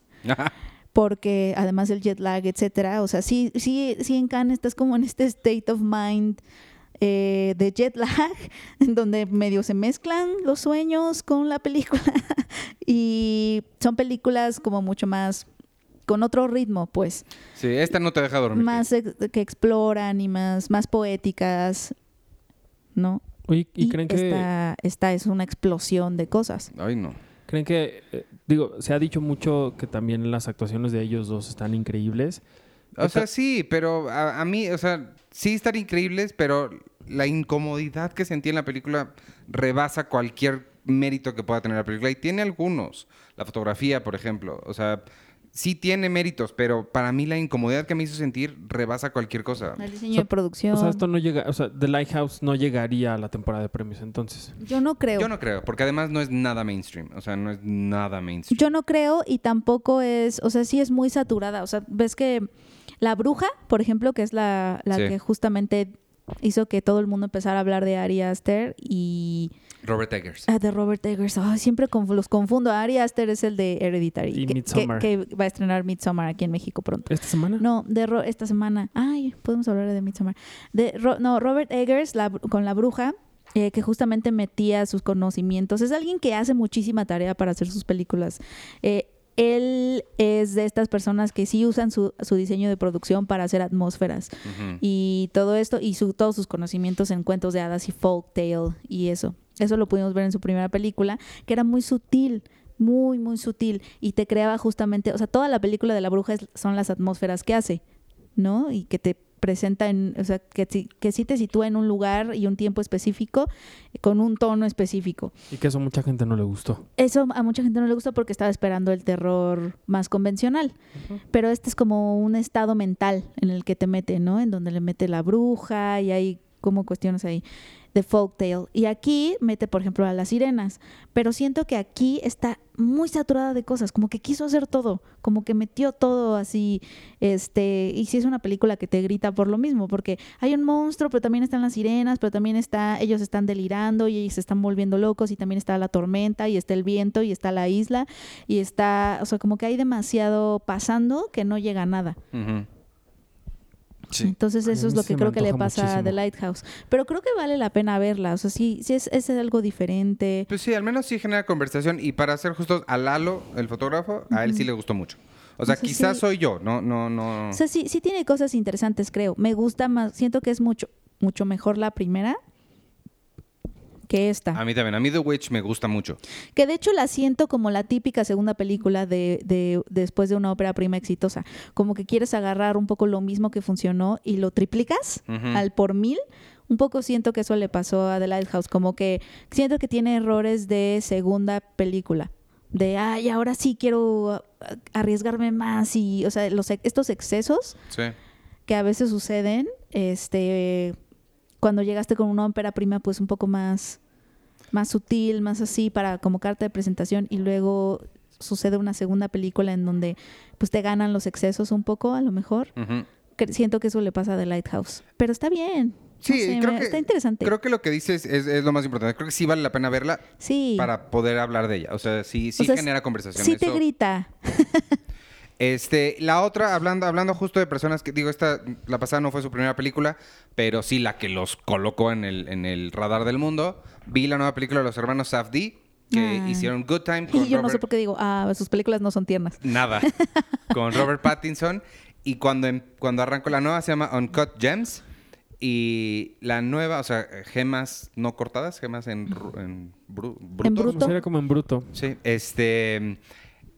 porque además del jet lag, etcétera, o sea, sí, sí, sí en Cannes estás como en este state of mind eh, de jet lag, *laughs* en donde medio se mezclan los sueños con la película *laughs* y son películas como mucho más con otro ritmo, pues, Sí, esta no te deja dormir. más ex- que exploran y más, más poéticas, ¿no? Oye, ¿y, creen que esta, esta es una explosión de cosas. Ay, no. creen que eh, digo, se ha dicho mucho que también las actuaciones de ellos dos están increíbles? O sea, sí, pero a, a mí, o sea, sí están increíbles, pero la incomodidad que sentí en la película rebasa cualquier mérito que pueda tener la película. Y tiene algunos. La fotografía, por ejemplo. O sea, sí tiene méritos, pero para mí la incomodidad que me hizo sentir rebasa cualquier cosa. El diseño O sea, de producción. O sea, esto no llega, o sea, The Lighthouse no llegaría a la temporada de premios entonces. yo no creo. Yo no creo, porque además no es nada mainstream. O sea, no es nada mainstream. Yo no creo y tampoco es, o sea, sí es muy saturada. O sea, ves que La Bruja, por ejemplo, que es la, la Sí. que justamente hizo que todo el mundo empezara a hablar de Ari Aster y Robert Eggers. ah, de Robert Eggers. Ay, siempre conf- los confundo. Ari Aster es el de Hereditary, Y que, Midsommar. que- que va a estrenar Midsommar aquí en México pronto. ¿Esta semana? No, de Ro- esta semana. Ay, podemos hablar de Midsommar. De Ro- no, Robert Eggers la- con La Bruja, eh, que justamente metía sus conocimientos. Es alguien que hace muchísima tarea para hacer sus películas. Eh, él es de estas personas que sí usan su, su diseño de producción para hacer atmósferas y todo esto y su- todos sus conocimientos en cuentos de hadas y folktale y eso. Eso lo pudimos ver en su primera película, que era muy sutil, muy, muy sutil y te creaba justamente, o sea, toda la película de la bruja es- son las atmósferas que hace, ¿no? Y que te presenta en, o sea, que, sí- que sí te sitúa en un lugar y un tiempo específico con un tono específico. Y que eso a mucha gente no le gustó. Eso a mucha gente no le gusta porque estaba esperando el terror más convencional. Pero este es como un estado mental en el que te mete, ¿no? En donde le mete la bruja y hay como cuestiones ahí de folktale. Y aquí mete, por ejemplo, a las sirenas. Pero siento que aquí está muy saturada de cosas, como que quiso hacer todo, como que metió todo así, este, y si es una película que te grita por lo mismo, porque hay un monstruo, pero también están las sirenas, pero también está, ellos están delirando y se están volviendo locos, y también está la tormenta, y está el viento, y está la isla, y está, o sea, como que hay demasiado pasando que no llega a nada. Ujú. Sí. Entonces eso es lo que creo que le pasa a The muchísimo. Lighthouse. Pero creo que vale la pena verla. O sea, sí, sí es, es algo diferente. Pues sí, al menos sí genera conversación. Y para ser justos, a Lalo, el fotógrafo, a él sí le gustó mucho. O sea, O sea, quizás sí. soy yo, no, no, no. O sea, sí, sí tiene cosas interesantes, creo. Me gusta más, siento que es mucho, mucho mejor la primera que esta. A mí también. A mí The Witch me gusta mucho. Que de hecho la siento como la típica segunda película de, de- después de una ópera prima exitosa. Como que quieres agarrar un poco lo mismo que funcionó y lo triplicas al por mil. Un poco siento que eso le pasó a The Lighthouse. Como que siento que tiene errores de segunda película. De, ay, ahora sí quiero arriesgarme más. Y, o sea, los, estos excesos Sí. que a veces suceden, este, cuando llegaste con una ópera prima, pues un poco más, más sutil, más así, para como carta de presentación, y luego sucede una segunda película en donde pues te ganan los excesos un poco, a lo mejor. Que siento que eso le pasa a The Lighthouse. Pero está bien. No Sí, sé, creo me- que- está interesante. Creo que lo que dices es, es lo más importante. Creo que sí vale la pena verla sí. para poder hablar de ella. O sea, sí, sí O sea, genera conversación. sí te grita. *laughs* Este, la otra, hablando, hablando justo de personas que, digo, esta, la pasada no fue su primera película, pero sí la que los colocó en el, en el radar del mundo. Vi la nueva película de los hermanos Safdie, que Ah. hicieron Good Time *laughs* con Y yo no sé Robert- por qué digo, ah, sus películas no son tiernas. Nada. *laughs* con Robert Pattinson. Y cuando, em- cuando arrancó la nueva se llama Uncut Gems. Y la nueva, o sea, gemas no cortadas, gemas en, ru- en, bru- bruto. bruto. Era como en bruto. Sí, este.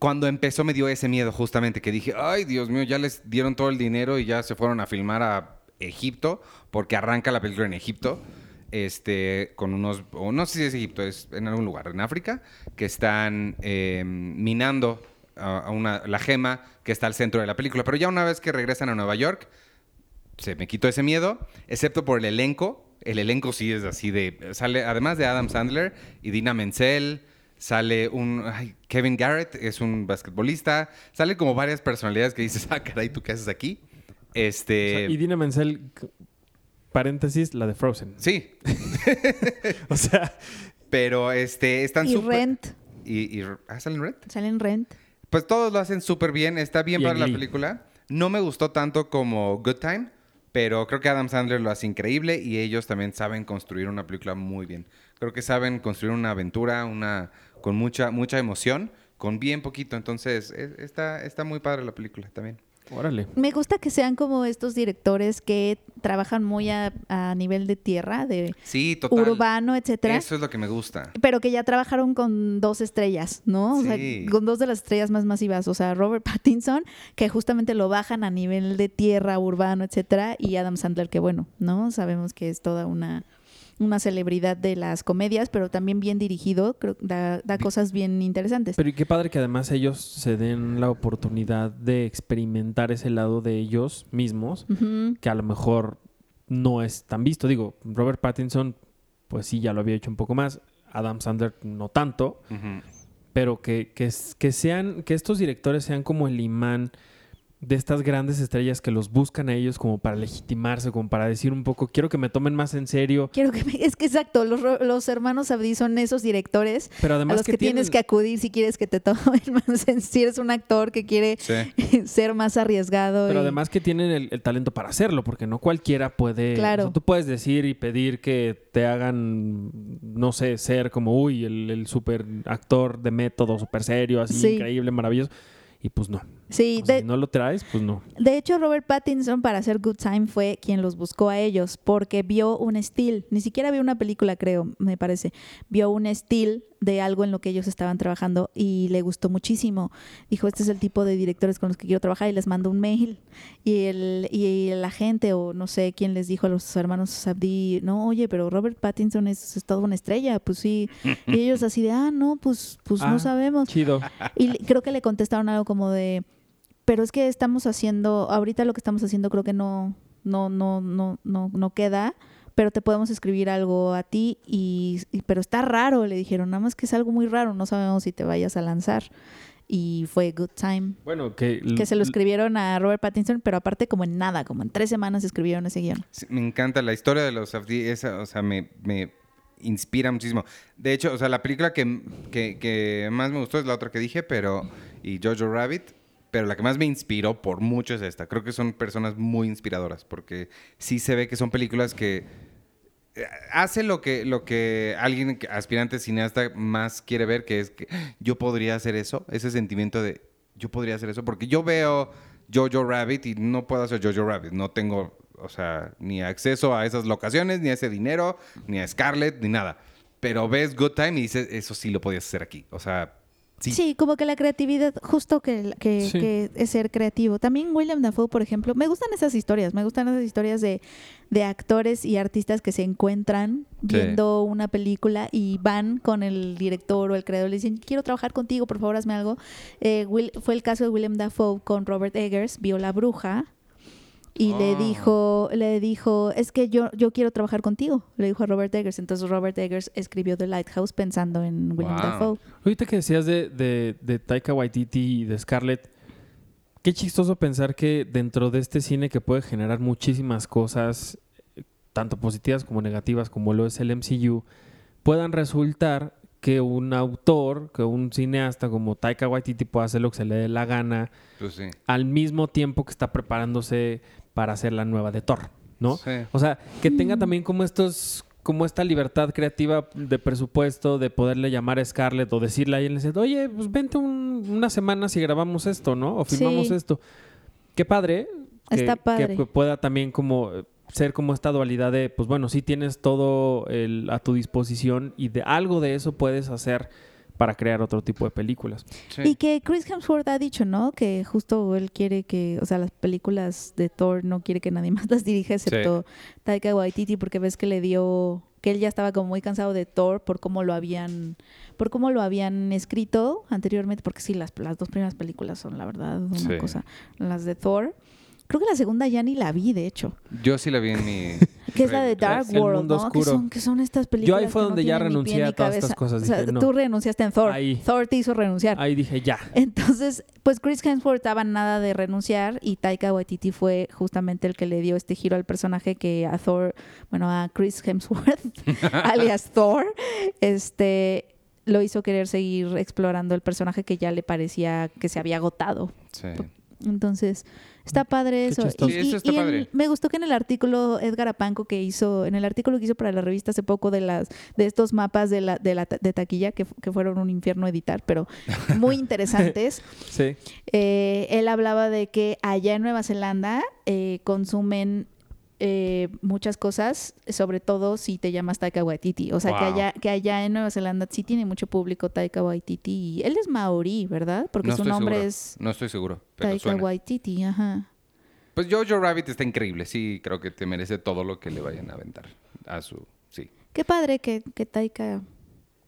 Cuando empezó me dio ese miedo justamente, que dije, ay Dios mío, ya les dieron todo el dinero y ya se fueron a filmar a Egipto, porque arranca la película en Egipto. este, con unos, o no sé si es Egipto, es en algún lugar, en África, que están eh, minando a una, la gema que está al centro de la película. Pero ya una vez que regresan a Nueva York, se me quitó ese miedo, excepto por el elenco. El elenco sí es así de... Sale, además de Adam Sandler y Dina Menzel, sale un... ay, Kevin Garrett, es un basquetbolista. Sale como varias personalidades que dices, *laughs* ah, caray, ¿tú qué haces aquí? Este... Y Dina Menzel, paréntesis, la de Frozen. Sí, *laughs* O sea, pero este, están Y. Rent, Y, y, ¿Ah, salen Rent? salen Rent. Pues todos lo hacen súper bien. Está bien Y para la Glee. película. No me gustó tanto como Good Time, pero creo que Adam Sandler lo hace increíble y ellos también saben construir una película muy bien. Creo que saben construir una aventura, una con mucha mucha emoción, con bien poquito. Entonces, es- está, está muy padre la película también. órale. Me gusta que sean como estos directores que trabajan muy a, a nivel de tierra, de Sí, total. urbano, etcétera. Eso es lo que me gusta. Pero que ya trabajaron con dos estrellas, ¿no? O sea, Sí. con dos de las estrellas más masivas. O sea, Robert *laughs* Pattinson, que justamente lo bajan a nivel de tierra, urbano, etcétera. Y Adam Sandler, que bueno, ¿no? Sabemos que es toda una, una celebridad de las comedias, pero también bien dirigido. Creo que da, da cosas bien interesantes. Pero y qué padre que además ellos se den la oportunidad de experimentar ese lado de ellos mismos, que a lo mejor no es tan visto. Digo, Robert Pattinson, pues sí, ya lo había hecho un poco más. Adam Sandler no tanto. Pero que, que sean, que estos directores sean como el imán de estas grandes estrellas que los buscan a ellos como para legitimarse, como para decir un poco, quiero que me tomen más en serio, Quiero que me- Es que exacto, los, ro- los hermanos Abdi son esos directores pero a además los que, tienes que acudir si quieres que te tomen *laughs* más en si eres un actor que quiere Sí. *laughs* ser más arriesgado. Pero y- además que tienen el, el talento para hacerlo, porque no cualquiera puede... Claro. o sea, tú puedes decir y pedir que te hagan, no sé, ser como, uy, el, el super actor de método, súper serio, así, Sí. increíble, maravilloso. Y pues no. Sí, sea, de, si no lo traes, pues no. de hecho Robert Pattinson para hacer Good Time fue quien los buscó a ellos porque vio un estilo, ni siquiera vio una película creo, me parece, vio un estilo de algo en lo que ellos estaban trabajando y le gustó muchísimo. Dijo, este es el tipo de directores con los que quiero trabajar y les mandó un mail. Y el, y la gente, o no sé quién les dijo a los hermanos Sabdi, no, oye, pero Robert Pattinson es, es toda una estrella, pues sí. Y ellos así de, ah, no, pues, pues Ah. no sabemos. Chido. Y creo que le contestaron algo como de, pero es que estamos haciendo, ahorita lo que estamos haciendo creo que no, no, no, no, no, no queda, pero te podemos escribir algo a ti y, y- pero está raro, le dijeron, nada más que es algo muy raro, no sabemos si te vayas a lanzar. Y fue Good Time. Bueno, que... Que se lo escribieron a Robert Pattinson, pero aparte como en nada, como en tres semanas escribieron ese guion. Sí, me encanta la historia de los Safdie, esa, o sea, me, me inspira muchísimo. De hecho, o sea, la película que, que, que más me gustó es la otra que dije, pero y Jojo Rabbit, pero la que más me inspiró por mucho es esta. Creo que son personas muy inspiradoras porque sí se ve que son películas que eh, hace lo que lo que alguien aspirante cineasta más quiere ver, que es que yo podría hacer eso, ese sentimiento de yo podría hacer eso, porque yo veo Jojo Rabbit y no puedo hacer Jojo Rabbit, no tengo, o sea, ni acceso a esas locaciones, ni a ese dinero, ni a Scarlett, ni nada. Pero ves Good Time y dices, eso sí lo podías hacer aquí, o sea, sí. Sí. como que la creatividad, justo que, que, Sí. que es ser creativo. También William Dafoe, por ejemplo, me gustan esas historias, me gustan esas historias de, de actores y artistas que se encuentran viendo una película y van con el director o el creador y le dicen, quiero trabajar contigo, por favor, hazme algo. Eh, Will- fue el caso de William Dafoe con Robert Eggers, vio La Bruja. Y le Ah. dijo, le dijo, es que yo, yo quiero trabajar contigo, le dijo a Robert Eggers. Entonces Robert Eggers escribió The Lighthouse pensando en William Wow. Dafoe. Ahorita que decías de, de, de Taika Waititi y de Scarlett, qué chistoso pensar que dentro de este cine que puede generar muchísimas cosas, tanto positivas como negativas, como lo es el MCU, puedan resultar que un autor, que un cineasta como Taika Waititi pueda hacer lo que se le dé la gana Pues sí. al mismo tiempo que está preparándose para hacer la nueva de Thor, ¿no? Sí. O sea, que tenga también como estos como esta libertad creativa de presupuesto de poderle llamar a Scarlett o decirle a ella, oye, pues vente un- una semana si grabamos esto, ¿no? O filmamos Sí. esto. Qué padre. que- Está padre. Que pueda también como ser como esta dualidad de, pues bueno, sí tienes todo el- a tu disposición y de algo de eso puedes hacer para crear otro tipo de películas. Sí. Y que Chris Hemsworth ha dicho, ¿no? Que justo él quiere que, o sea, las películas de Thor no quiere que nadie *laughs* más las dirija excepto Taika Waititi porque ves que le dio que él ya estaba como muy cansado de Thor por cómo lo habían, por cómo lo habían escrito anteriormente, porque sí, las, las dos primeras películas son la verdad una Sí. cosa. Las de Thor. Creo que la segunda ya ni la vi, de hecho. Yo sí la vi en mi... *laughs* Que es la de Dark El World, mundo ¿no? Que oscuro. son, que son estas películas. Yo ahí fue que no donde ya tienen ni pie renuncié ni a todas estas cosas. O sea, Dije, no. tú renunciaste en Thor. Ahí. Thor te hizo renunciar. Ahí dije, ya. Entonces, pues Chris Hemsworth estaba nada de renunciar y Taika Waititi fue justamente el que le dio este giro al personaje que a Thor, bueno, a Chris Hemsworth, *laughs* alias Thor, este lo hizo querer seguir explorando el personaje que ya le parecía que se había agotado. Sí. Entonces, está padre Qué eso. chistoso. Sí, eso está y en- padre. me gustó que en el artículo Edgar Apanco que hizo, en el artículo que hizo para la revista hace poco de las de estos mapas de la de la de taquilla que fueron un infierno editar, pero muy *laughs* interesantes. Sí. Eh, él hablaba de que allá en Nueva Zelanda eh, consumen eh, muchas cosas, sobre todo si te llamas Taika Waititi. O sea, que, allá, que allá en Nueva Zelanda sí tiene mucho público Taika Waititi. Y él es maorí, ¿verdad? Porque No su nombre seguro. es No estoy seguro, pero Taika suena. Waititi, ajá. Pues Jojo Rabbit está increíble. Sí, creo que te merece todo lo que le vayan a aventar a su... Sí. Qué padre que, que Taika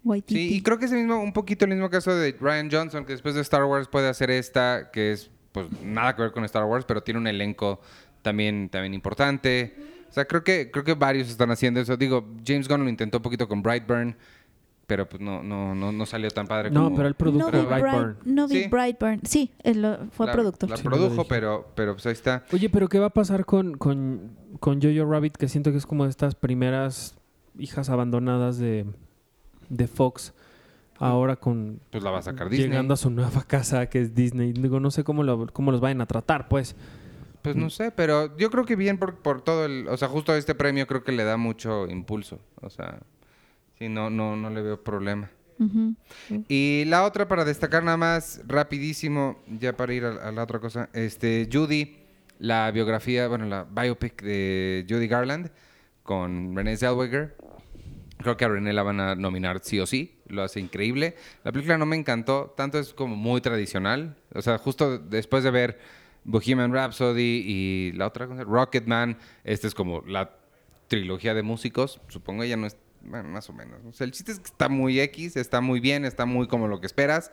Waititi. Sí, y creo que es el mismo, un poquito el mismo caso de Ryan Johnson, que después de Star Wars puede hacer esta, que es pues nada que ver con Star Wars, pero tiene un elenco también, también importante. O sea, creo que, creo que varios están haciendo eso. Digo, James Gunn lo intentó un poquito con Brightburn, pero pues no, no, no, no salió tan padre No, como... pero el no producto vi, de Bright- Brightburn. no vi Sí. Brightburn. Sí, él lo- fue la, productor. La Sí, produjo, pero, pero pues ahí está. Oye, pero ¿qué va a pasar con, con, con Jojo Rabbit? Que siento que es como de estas primeras hijas abandonadas de, de Fox. Ahora con Pues la va a sacar Disney. llegando a su nueva *laughs* casa que es Disney. Digo, no sé cómo, lo- cómo los vayan a tratar, pues. Pues no sé, pero yo creo que bien por, por todo el... O sea, justo este premio creo que le da mucho impulso. O sea, sí, no, no, no le veo problema. Y la otra para destacar nada más rapidísimo, ya para ir a, a la otra cosa, este Judy, la biografía, bueno, la biopic de Judy Garland con Renée Zellweger. Creo que a Renée la van a nominar sí o sí, lo hace increíble. La película no me encantó, tanto es como muy tradicional. O sea, justo después de ver Bohemian Rhapsody y la otra cosa, Rocketman, esta es como la trilogía de músicos, supongo ella no es, bueno, más o menos. O sea, el chiste es que está muy X, está muy bien, está muy como lo que esperas,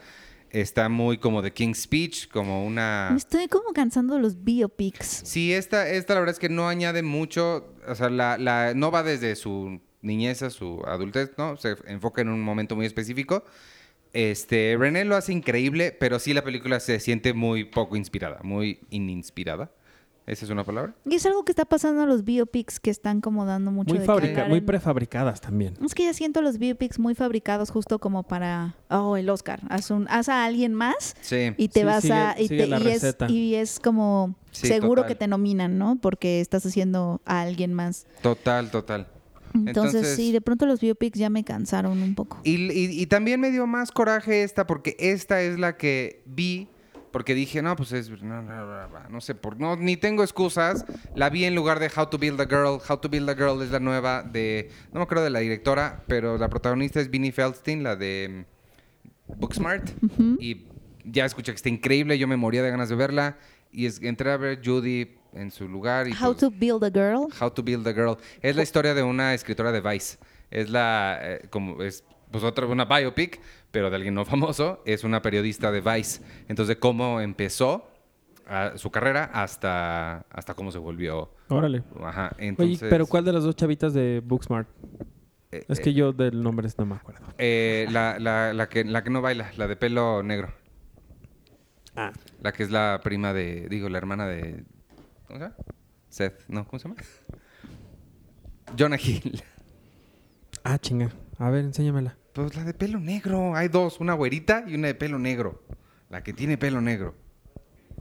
está muy como The King's Speech, como una... Me estoy como cansando de los biopics. Sí, esta, esta la verdad es que no añade mucho, o sea, la, la- no va desde su niñez a su adultez, ¿no? Se enfoca en un momento muy específico. Este, René lo hace increíble, pero sí la película se siente muy poco inspirada, muy ininspirada. ¿Esa es una palabra? Y es algo que está pasando a los biopics que están como dando mucho Muy, de fabrica- muy en- prefabricadas también. Es que ya siento los biopics muy fabricados justo como para, oh, el Oscar. Haz, un, haz a alguien más Sí. y te Sí, vas sigue- a... Y, sigue te- la y es, receta. y es como Sí, seguro total. que te nominan, ¿no? Porque estás haciendo a alguien más. Total, total. Entonces, Entonces- sí, de pronto los biopics ya me cansaron un poco. Y, y- y también me dio más coraje esta, porque esta es la que vi, porque dije, no, pues es, no, no, no, no, no sé, por, no, ni tengo excusas. La vi en lugar de How to Build a Girl. How to Build a Girl es la nueva de, no me acuerdo de la directora, pero la protagonista es Vinnie Feldstein, la de mm, Booksmart. Y ya escuché que está increíble, yo me moría de ganas de verla. Y es, entré a ver Judy en su lugar. Y How pues- to Build a Girl. How to Build a Girl. Es la historia de una escritora de Vice. Es la, eh, como es, pues otra, una biopic, pero de alguien no famoso. Es una periodista de Vice. Entonces, cómo empezó su carrera hasta, hasta cómo se volvió. Órale. Ajá, Oye, entonces... pero ¿cuál de las dos chavitas de Booksmart? eh, Es eh, que yo del nombre no me acuerdo. eh, la, la- la que, la que no baila, la de pelo negro. Ah. La que es la prima de, digo, la hermana de... ¿Cómo se llama? Seth, no, ¿cómo se llama? Jonah Hill. Ah, chinga. A ver, enséñamela. Pues la de pelo negro. Hay dos, una güerita y una de pelo negro. La que tiene pelo negro.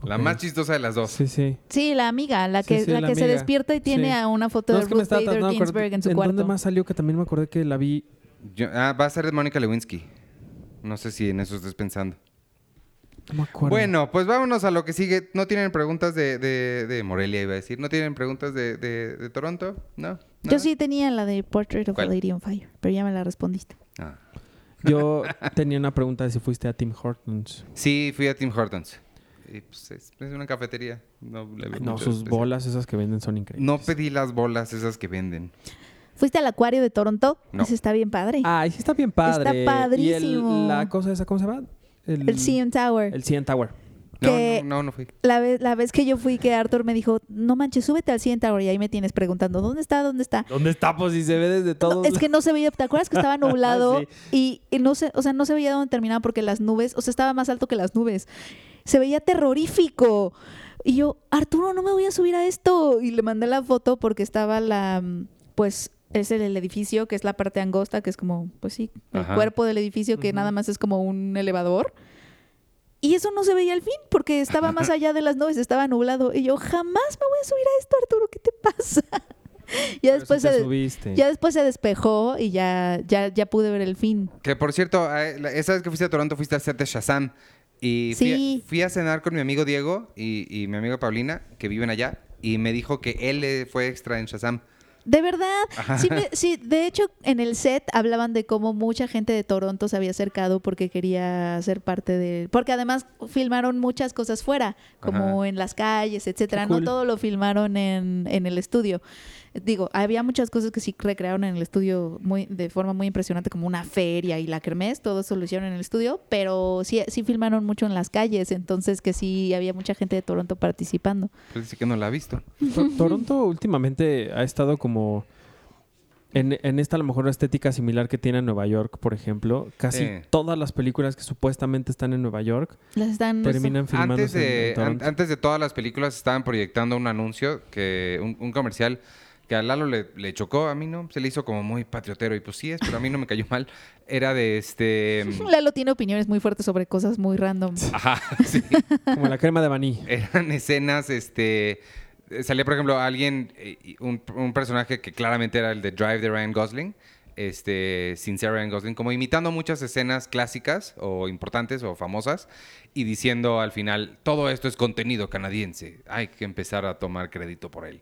La más chistosa de las dos. Sí, sí. Sí, la amiga, la que, Sí, sí, la la que se despierta y tiene Sí. a una foto No, de es que me Ruth Bader tratando Ginsburg en su ¿En cuarto. dónde más salió? Que también me acordé que la vi. Yo- ah, va a ser de Mónica Lewinsky. No sé si en eso estés pensando. No me acuerdo. Bueno, pues vámonos a lo que sigue. ¿No tienen preguntas de, de- de Morelia, iba a decir? ¿No tienen preguntas de, de- de Toronto? ¿No? Yo sí tenía la de Portrait of ¿Cuál? a Lady on Fire, pero ya me la respondiste. Ah. Yo *laughs* tenía una pregunta de si fuiste a Tim Hortons. Sí, fui a Tim Hortons. Y pues es, es una cafetería. No, le veo No, mucho sus especial. bolas esas que venden son increíbles. No pedí las bolas esas que venden. ¿Fuiste al acuario de Toronto? No. Ese está bien padre. Ay, sí está bien padre. padrísimo. ¿Y el- la cosa esa, cómo se llama? El, el CN Tower. El CN Tower. No, Que- no, no, no fui. La vez, la vez que yo fui, que Arthur me dijo, no manches, súbete al CN Tower. Y ahí me tienes preguntando, ¿dónde está? ¿Dónde está? ¿Dónde está? Pues si se ve desde No, todos es que no se veía, ¿te acuerdas que estaba *laughs* nublado? Sí. y, y no se, o sea, no se veía dónde terminaba porque las nubes, o sea, estaba más alto que las nubes. Se veía terrorífico. Y yo, Arturo, no me voy a subir a esto. Y le mandé la foto porque estaba la, mm, pues, es el, el edificio, que es la parte angosta, que es como, pues sí, el Ajá. cuerpo del edificio, que nada más es como un elevador. Y eso no se veía al fin, porque estaba más *laughs* allá de las nubes, estaba nublado. Y yo, jamás me voy a subir a esto, Arturo, ¿qué te pasa? *laughs* ya después sí se, ya después se despejó y ya, ya, ya pude ver el fin. Que por cierto, esa vez que fuiste a Toronto fuiste a set de Shazam. Y fui, a- Sí. fui a cenar con mi amigo Diego y, y mi amiga Paulina, que viven allá. Y me dijo que él fue extra en Shazam. De verdad, sí, me- sí, de hecho en el set hablaban de cómo mucha gente de Toronto se había acercado porque quería ser parte de... Porque además filmaron muchas cosas fuera, como Ajá. en las calles, etcétera. No todo lo filmaron en, en el estudio. Digo, había muchas cosas que sí recrearon en el estudio muy de forma muy impresionante, como una feria y la kermés, todo eso lo hicieron en el estudio, pero sí, sí filmaron mucho en las calles, entonces que sí había mucha gente de Toronto participando. Pues dice que no la ha visto. To- Toronto últimamente ha estado como en, en esta a lo mejor estética similar que tiene Nueva York, por ejemplo. Casi Sí. todas las películas que supuestamente están en Nueva York Las están terminan Antes filmándose en- de, en Toronto. an- antes de todas las películas estaban proyectando un anuncio, que un, un comercial que a Lalo le, le chocó, a mí no, se le hizo como muy patriotero y pues sí es, pero a mí no me cayó mal. Era de este... Lalo tiene opiniones muy fuertes sobre cosas muy random. Ajá, *laughs* sí. Como la crema de maní. eran escenas, este... Salía, por ejemplo, alguien, eh, un, un personaje que claramente era el de Drive de Ryan Gosling, este, sin ser Ryan Gosling, como imitando muchas escenas clásicas o importantes o famosas y diciendo al final, todo esto es contenido canadiense, hay que empezar a tomar crédito por él.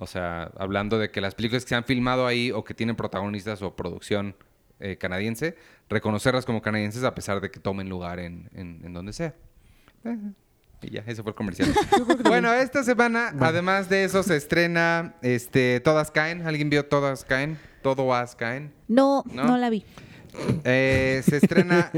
O sea, hablando de que las películas que se han filmado ahí o que tienen protagonistas o producción eh, canadiense, reconocerlas como canadienses a pesar de que tomen lugar en, en- en donde sea. Eh, Y ya, ese fue el comercial. *laughs* bueno, esta semana, además de eso, se estrena este, Todas Caen. ¿Alguien vio Todas Caen? Todas Caen. No, ¿No? no, la vi. Eh, se estrena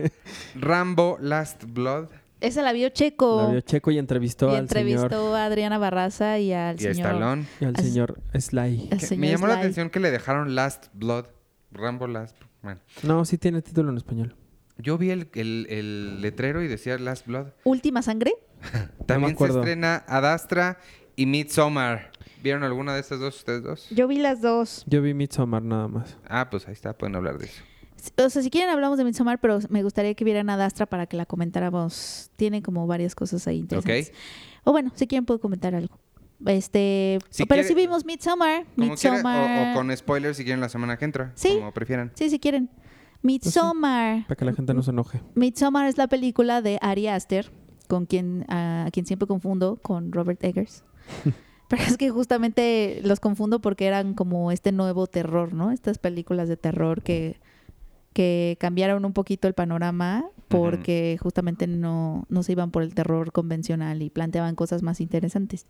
Rambo Last Blood. Esa la vio Checo. La vio Checo y entrevistó y al entrevistó señor a Adriana Barraza y al y señor. Stallone. y al As- señor Sly. al Que señor me llamó la atención que le dejaron Last Blood. Rambo Last Bueno, No, sí tiene título en español. yo vi el, el- el letrero y decía Last Blood. Última sangre. *laughs* También se estrena Adastra y Midsommar. ¿Vieron alguna de estas dos ustedes dos? Yo vi las dos. Yo vi Midsommar nada más. Ah, pues ahí está, pueden hablar de eso. O sea, si quieren hablamos de Midsommar, pero me gustaría que vieran a Dastra para que la comentáramos. Tiene como varias cosas ahí interesantes. O bueno, si quieren puedo comentar algo. Este, Si pero quiere- sí vimos Midsommar. Midsommar. o, o con spoilers si quieren la semana que entra. Sí. Como prefieran. Sí, si quieren. Midsommar. Para que la gente no se enoje. Midsommar es la película de Ari Aster, con quien, a quien siempre confundo con Robert Eggers. *laughs* Pero es que justamente los confundo porque eran como este nuevo terror, ¿no? Estas películas de terror que, que cambiaron un poquito el panorama porque justamente no, no se iban por el terror convencional y planteaban cosas más interesantes.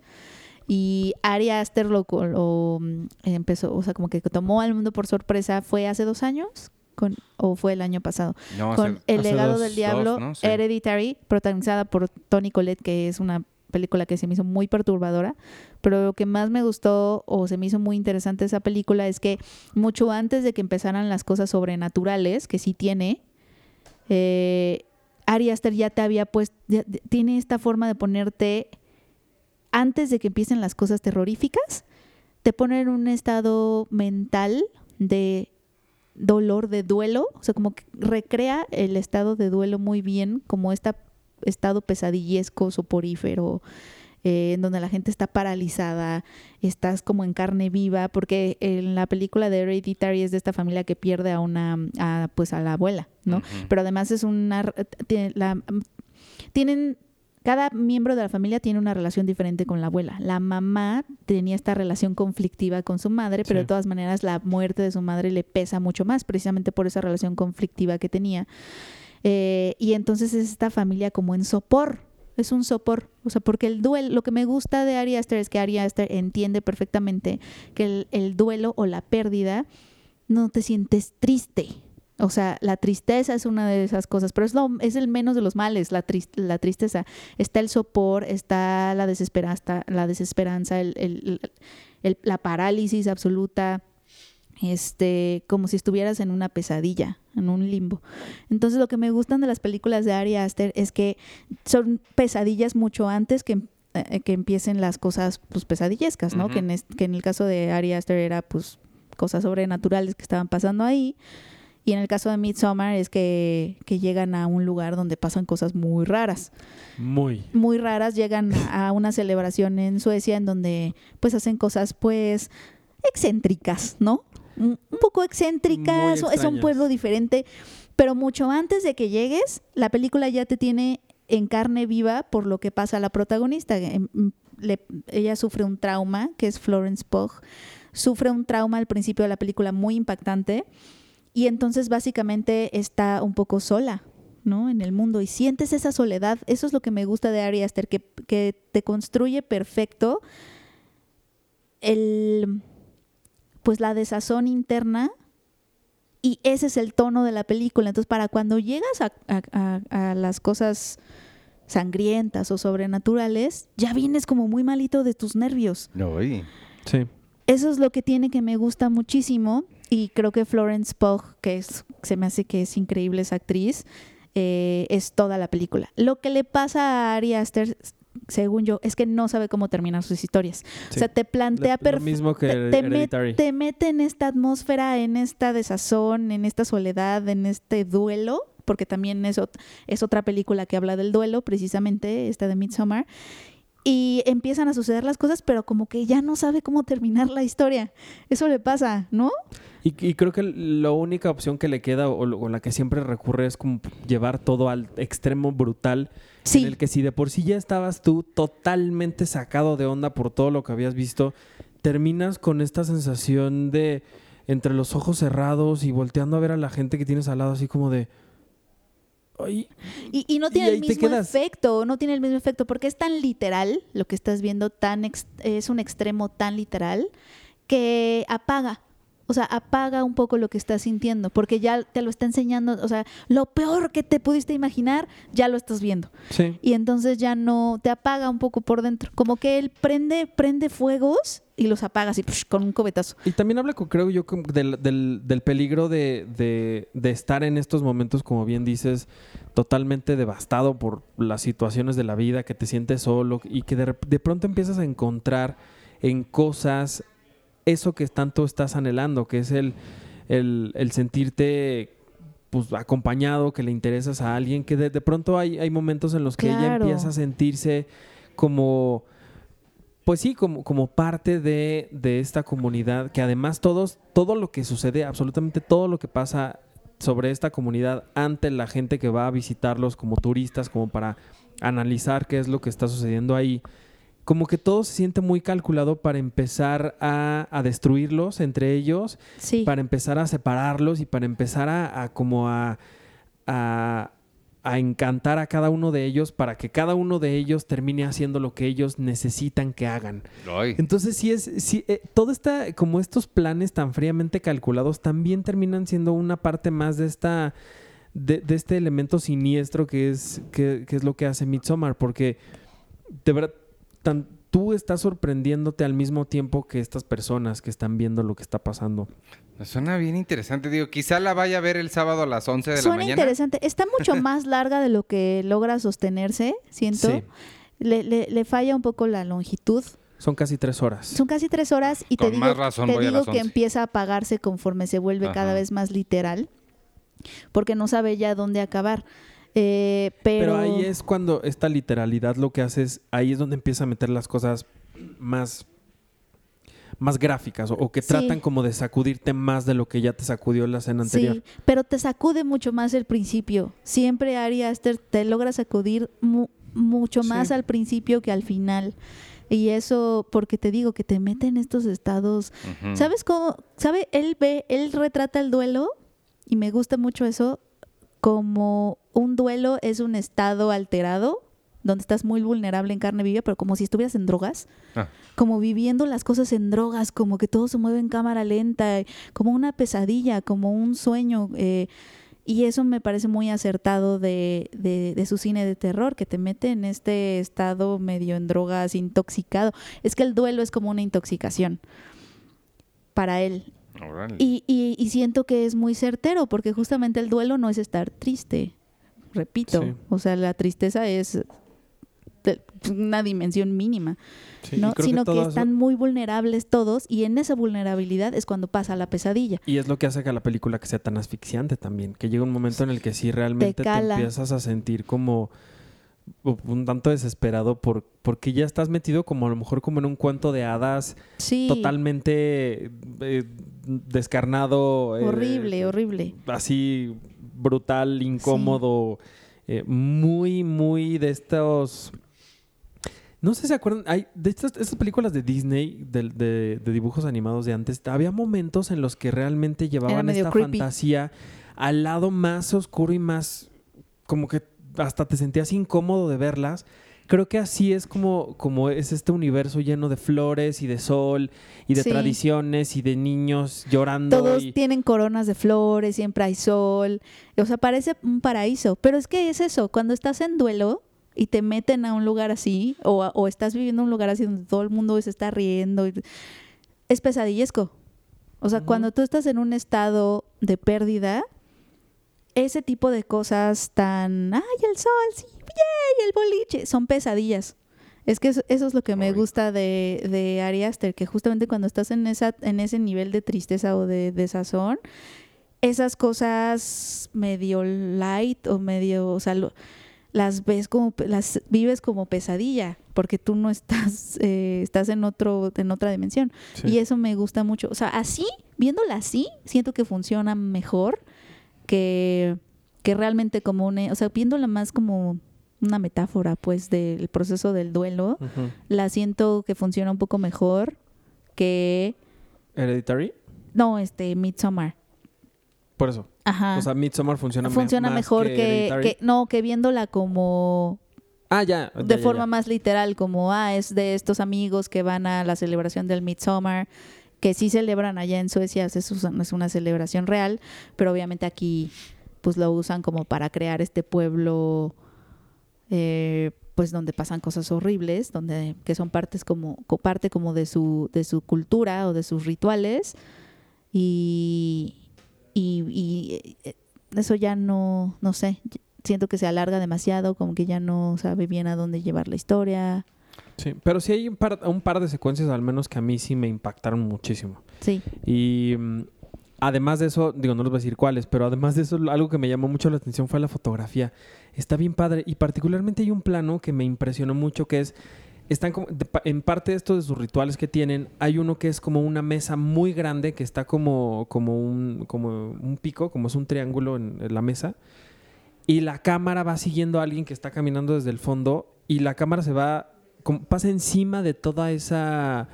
Y Ari Aster lo, lo, mm, empezó, o sea, como que tomó al mundo por sorpresa, fue hace dos años con, o fue el año pasado No, con se- El hace legado dos- del diablo, dos, ¿no? Sí. Hereditary, protagonizada por Tony Collette, que es una película que se me hizo muy perturbadora, pero lo que más me gustó o se me hizo muy interesante esa película es que mucho antes de que empezaran las cosas sobrenaturales, que sí tiene, eh, Ari Aster ya te había puesto, tiene esta forma de ponerte, antes de que empiecen las cosas terroríficas, te pone en un estado mental de dolor, de duelo, o sea, como que recrea el estado de duelo muy bien, como este estado pesadillesco, soporífero, eh, en donde la gente está paralizada, estás como en carne viva, porque en la película de Hereditary es de esta familia que pierde a una, a, pues a la abuela, ¿no? Pero además es una, tiene la- tienen cada miembro de la familia tiene una relación diferente con la abuela. La mamá tenía esta relación conflictiva con su madre, pero Sí. de todas maneras la muerte de su madre le pesa mucho más, precisamente por esa relación conflictiva que tenía. Eh, y entonces es esta familia como en sopor, es un sopor. O sea, porque el duelo, lo que me gusta de Ari Aster es que Ari Aster entiende perfectamente que el, el duelo o la pérdida no te sientes triste. O sea, la tristeza es una de esas cosas, pero es, lo, es el menos de los males, la, tris- la tristeza. Está el sopor, está la desesperanza, la desesperanza el- el- la parálisis absoluta, este, como si estuvieras en una pesadilla, en un limbo. Entonces, lo que me gustan de las películas de Ari Aster es que son pesadillas mucho antes que, eh, que empiecen las cosas pues, pesadillescas, ¿no? Que, en que en el caso de Ari Aster era pues cosas sobrenaturales que estaban pasando ahí. Y en el caso de Midsommar es que, que llegan a un lugar donde pasan cosas muy raras Muy. muy raras llegan a a una celebración en Suecia en donde pues hacen cosas pues excéntricas, ¿no? Un poco excéntricas, Muy es un pueblo diferente, pero mucho antes de que llegues, la película ya te tiene en carne viva por lo que pasa a la protagonista. Em, mm, le- ella sufre un trauma, que es Florence Pugh, sufre un trauma al principio de la película muy impactante y entonces básicamente está un poco sola, ¿no? En el mundo y sientes esa soledad. Eso es lo que me gusta de Ari Aster, que, que te construye perfecto el, pues la desazón interna y ese es el tono de la película. Entonces, para cuando llegas a, a- a- a las cosas sangrientas o sobrenaturales, ya vienes como muy malito de tus nervios. No, y- Sí. Eso es lo que tiene que me gusta muchísimo y creo que Florence Pugh, que es, se me hace que es increíble esa actriz, eh, es toda la película. Lo que le pasa a Ari Aster, según yo, es que no sabe cómo terminar sus historias. O sea, te plantea perfecto te, te met- te mete en esta atmósfera, en esta desazón, en esta soledad, en este duelo, porque también es, ot- es otra película que habla del duelo, precisamente, esta de Midsommar. Y empiezan a suceder las cosas, pero como que ya no sabe cómo terminar la historia. Eso le pasa, ¿no? Y, y creo que la única opción que le queda o, o la que siempre recurre es como llevar todo al extremo brutal Sí. en el que si de por sí ya estabas tú totalmente sacado de onda por todo lo que habías visto, terminas con esta sensación de entre los ojos cerrados y volteando a ver a la gente que tienes al lado así como de ay, Y, y no Y tiene el mismo efecto, no tiene el mismo efecto, porque es tan literal, lo que estás viendo, tan ex- es un extremo tan literal, que apaga. O sea, apaga un poco lo que estás sintiendo, porque ya te lo está enseñando, o sea, lo peor que te pudiste imaginar, ya lo estás viendo. sí. Y entonces ya no, te apaga un poco por dentro. Como que él prende, prende fuegos y los apaga así, psh, con un cobetazo. Y también habla, con- creo yo, del, del- del peligro de, de- de estar en estos momentos, como bien dices, totalmente devastado por las situaciones de la vida, que te sientes solo y que de, de pronto empiezas a encontrar en cosas eso que tanto estás anhelando, que es el, el, el sentirte pues acompañado, que le interesas a alguien, que de, de pronto hay, hay momentos en los que ella empieza a sentirse como pues sí, como, como parte de, de esta comunidad, que además todos, todo lo que sucede, absolutamente todo lo que pasa sobre esta comunidad ante la gente que va a visitarlos como turistas, como para analizar qué es lo que está sucediendo ahí, como que todo se siente muy calculado para empezar a, a destruirlos entre ellos, Sí. para empezar a separarlos y para empezar a, a como a, a, a encantar a cada uno de ellos para que cada uno de ellos termine haciendo lo que ellos necesitan que hagan. Ay. Entonces sí es, sí, eh, todo esta, como estos planes tan fríamente calculados también terminan siendo una parte más de esta, de, de este elemento siniestro que es, que, que es lo que hace Midsommar, porque de verdad, tan- tú estás sorprendiéndote al mismo tiempo que estas personas que están viendo lo que está pasando. Suena bien interesante, digo, quizá la vaya a ver el sábado a las 11 de la Suena mañana. interesante. Está mucho *laughs* más larga de lo que logra sostenerse, siento. Sí. Le, le- le falla un poco la longitud. Son casi tres horas. Son casi tres horas y te Con digo, más razón te voy a digo que 11. empieza a apagarse conforme se vuelve cada Ajá. vez más literal, porque no sabe ya dónde acabar. Eh, pero, Pero ahí es cuando esta literalidad lo que hace es, ahí es donde empieza a meter las cosas más, más gráficas o, o que Sí. tratan como de sacudirte más de lo que ya te sacudió en la escena anterior. Sí, pero te sacude mucho más el principio. Siempre Ari Aster te logra sacudir mu- mucho más Sí. al principio que al final. Y eso porque te digo que te mete en estos estados. ¿Sabes cómo? ¿Sabe? Él ve, él retrata el duelo y me gusta mucho eso como un duelo es un estado alterado donde estás muy vulnerable en carne viva, pero como si estuvieras en drogas, Ah. como viviendo las cosas en drogas, como que todo se mueve en cámara lenta, como una pesadilla, como un sueño. eh, y eso me parece muy acertado de, de- de su cine de terror, que te mete en este estado medio en drogas, intoxicado. Es que el duelo es como una intoxicación para él. Y, y- y siento que es muy certero, porque justamente el duelo no es estar triste, repito. Sí. O sea, la tristeza es una dimensión mínima, Sí, ¿no? Sino que, eso- están muy vulnerables todos y en esa vulnerabilidad es cuando pasa la pesadilla. Y es lo que hace que la película que sea tan asfixiante también. Que llega un momento en el que sí realmente te, empiezas a sentir como un tanto desesperado por, porque ya estás metido como a lo mejor como en un cuento de hadas Sí, totalmente eh, descarnado. eh, horrible, horrible. Así brutal, incómodo. eh, muy, muy de estos... No sé si se acuerdan, hay de estas, estas películas de Disney, de, de- de dibujos animados de antes, había momentos en los que realmente llevaban esta creepy. fantasía al lado más oscuro y más como que hasta te sentías incómodo de verlas. Creo que así es como, como es este universo lleno de flores y de sol y de Sí. tradiciones y de niños llorando. Todos y- tienen coronas de flores, siempre hay sol. O sea, parece un paraíso. Pero es que es eso, cuando estás en duelo y te meten a un lugar así, o, o estás viviendo un lugar así donde todo el mundo se está riendo, y- es pesadillesco. O sea, cuando tú estás en un estado de pérdida, ese tipo de cosas tan, ay, el sol, sí, yay, el boliche, son pesadillas. Es que eso, eso es lo que me Ay. gusta de, de Ari Aster, que justamente cuando estás en, esa, en ese nivel de tristeza o de desazón, esas cosas medio light o medio, o sea, lo- las ves como, las vives como pesadilla, porque tú no estás, *laughs* eh, estás en otro, en otra dimensión. Sí. Y eso me gusta mucho. O sea, así, viéndola así, siento que funciona mejor que, que realmente como una, o sea, viéndola más como una metáfora, pues, del proceso del duelo, la siento que funciona un poco mejor que, Hereditary. no, este, Midsommar. Por eso. Ajá. O sea, Midsommar funciona, me- funciona más mejor que, no, que viéndola como Ah, ya. ya, de ya, forma ya. más literal, como, ah, es de estos amigos que van a la celebración del Midsommar, que sí celebran allá en Suecia, es una celebración real, pero obviamente aquí pues lo usan como para crear este pueblo, eh, pues donde pasan cosas horribles, donde que son partes como co- parte como de su de su cultura o de sus rituales y y, y, eh, eso ya no no sé siento que se alarga demasiado como que ya no sabe bien a dónde llevar la historia Sí, pero sí hay un par, un par de secuencias al menos que a mí sí me impactaron muchísimo. sí Y mm, además de eso, digo, no les voy a decir cuáles, pero además de eso, algo que me llamó mucho la atención fue la fotografía. Está bien padre y particularmente hay un plano que me impresionó mucho que es, están en parte de esto de sus rituales que tienen, hay uno que es como una mesa muy grande que está como, como, un, como un pico, como es un triángulo en, la mesa. Y la cámara va siguiendo a alguien que está caminando desde el fondo y la cámara se va, pasa encima de toda esa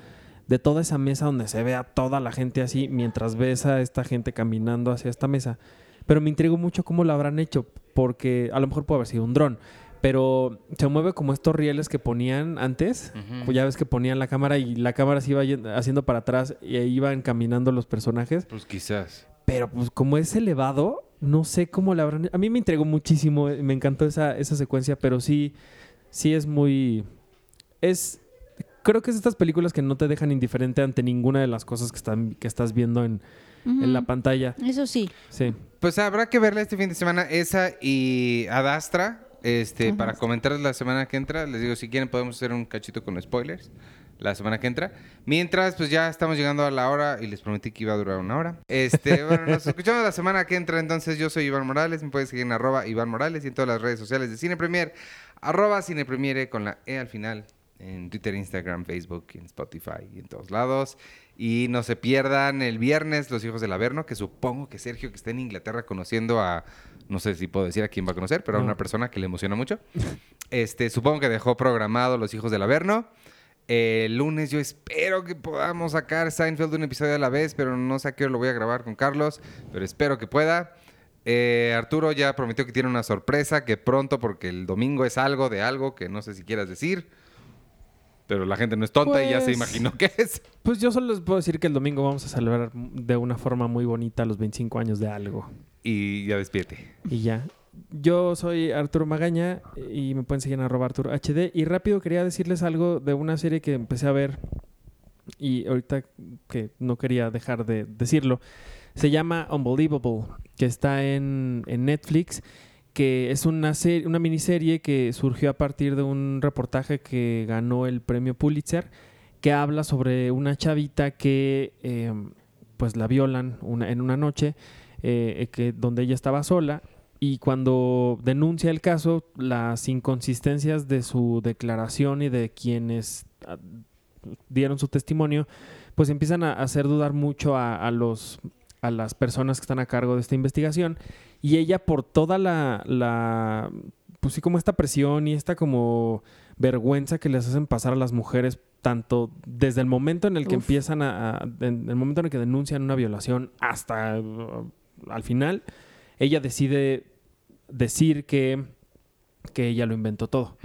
de toda esa mesa donde se ve a toda la gente así mientras ves a esta gente caminando hacia esta mesa. Pero me intrigo mucho cómo lo habrán hecho, porque a lo mejor puede haber sido un dron, pero se mueve como estos rieles que ponían antes. Ya ves que ponían la cámara y la cámara se iba haciendo para atrás y ahí iban caminando los personajes. Pues quizás. Pero pues como es elevado, no sé cómo la habrán... A mí me entregó muchísimo, eh, me encantó esa, esa secuencia, pero sí, sí es muy... Es... Creo que es estas películas que no te dejan indiferente ante ninguna de las cosas que, están, que estás viendo en, en la pantalla. eso sí Sí. Pues habrá que verla este fin de semana, esa y Adastra, este, Ajá. para comentarles la semana que entra. Les digo, si quieren podemos hacer un cachito con spoilers la semana que entra. Mientras, pues ya estamos llegando a la hora y les prometí que iba a durar una hora. Este, *laughs* bueno, nos escuchamos la semana que entra. Entonces, yo soy Iván Morales. Me puedes seguir en arroba Iván Morales y en todas las redes sociales de Cine Premier. Arroba Cine Premiere con la E al final. En Twitter, Instagram, Facebook, en Spotify y en todos lados. Y no se pierdan el viernes Los Hijos del Averno, que supongo que Sergio, que está en Inglaterra conociendo a, no sé si puedo decir a quién va a conocer, pero a una persona que le emociona mucho. Este, supongo que dejó programado Los Hijos del Averno. El lunes yo espero que podamos sacar Seinfeld un episodio a la vez, pero no sé a qué hora lo voy a grabar con Carlos, pero espero que pueda. Eh, Arturo ya prometió que tiene una sorpresa, que pronto, porque el domingo es algo de algo que no sé si quieras decir. Pero la gente no es tonta y ya se Pues- imaginó qué es. Pues yo solo les puedo decir que el domingo vamos a celebrar de una forma muy bonita los 25 años de algo. Y ya despídete. Y ya. Yo soy Arturo Magaña y me pueden seguir en arroba Arturo HD. Y rápido quería decirles algo de una serie que empecé a ver y ahorita que no quería dejar de decirlo. Se llama Unbelievable, que está en, en Netflix, que es una, serie, una miniserie que surgió a partir de un reportaje que ganó el premio Pulitzer, que habla sobre una chavita que eh, pues la violan una- en una noche eh, que, donde ella estaba sola y cuando denuncia el caso, las inconsistencias de su declaración y de quienes ah, dieron su testimonio, pues empiezan a hacer dudar mucho a, a los a las personas que están a cargo de esta investigación y ella por toda la, la pues sí como esta presión y esta como vergüenza que les hacen pasar a las mujeres tanto desde el momento en el que Uf. empiezan a, a- en el momento en el que denuncian una violación hasta uh, al final ella decide decir que que ella lo inventó todo.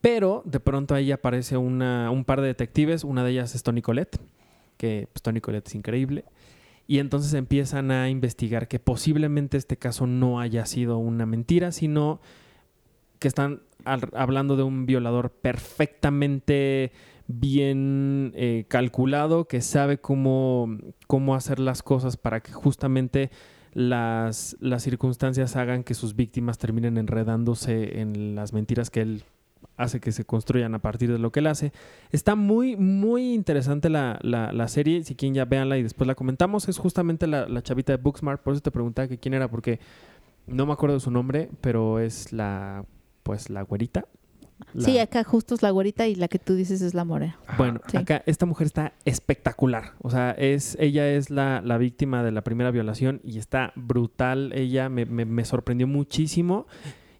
Pero de pronto ahí aparece una, un par de detectives, una de ellas es Tony Colette, que pues, Tony Colette es increíble. Y entonces empiezan a investigar que posiblemente este caso no haya sido una mentira, sino que están hablando de un violador perfectamente bien eh, calculado, que sabe cómo, cómo hacer las cosas para que justamente las, las circunstancias hagan que sus víctimas terminen enredándose en las mentiras que él hace que se construyan a partir de lo que él hace. Está muy, muy interesante la, la, la serie. Si quieren ya véanla y después la comentamos. Es justamente la, la chavita de Booksmart. Por eso te preguntaba que quién era, porque no me acuerdo de su nombre, pero es la, pues, la güerita. La- Sí, acá justo es la güerita y la que tú dices es la morena. bueno, Sí. acá esta mujer está espectacular. O sea, es, ella es la, la víctima de la primera violación y está brutal. Ella me, me- me sorprendió muchísimo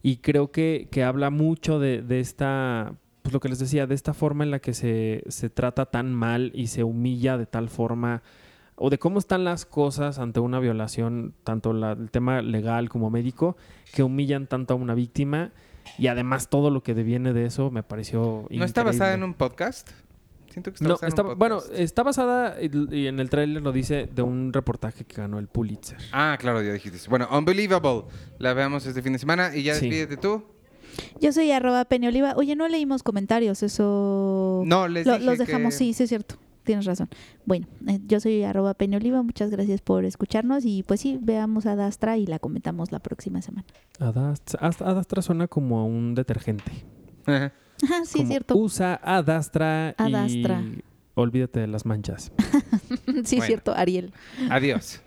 y creo que, que habla mucho de, de esta, pues lo que les decía, de esta forma en la que se, se trata tan mal y se humilla de tal forma o de cómo están las cosas ante una violación, tanto la- el tema legal como médico, que humillan tanto a una víctima y además todo lo que deviene de eso me pareció ¿No está basada en un podcast? Siento que está No, basada está, en un bueno, está basada, y en el tráiler lo dice, de un reportaje que ganó el Pulitzer. Ah, claro, ya dijiste. eso. Bueno, Unbelievable. La veamos este fin de semana y ya Sí. despídete tú. Yo soy arroba Peñoliva. Oye, no leímos comentarios, eso... No, les Lo- dije los dejamos, que- sí, sí es cierto. Tienes razón. Bueno, eh, yo soy arroba Peñoliva. Muchas gracias por escucharnos y pues sí, veamos a Dastra y la comentamos la próxima semana. Adastra, Adastra suena como a un detergente. Ajá, sí, Como cierto. Usa Adastra, Adastra. y olvídate de las manchas. *laughs* sí, Bueno. cierto, Ariel. Adiós.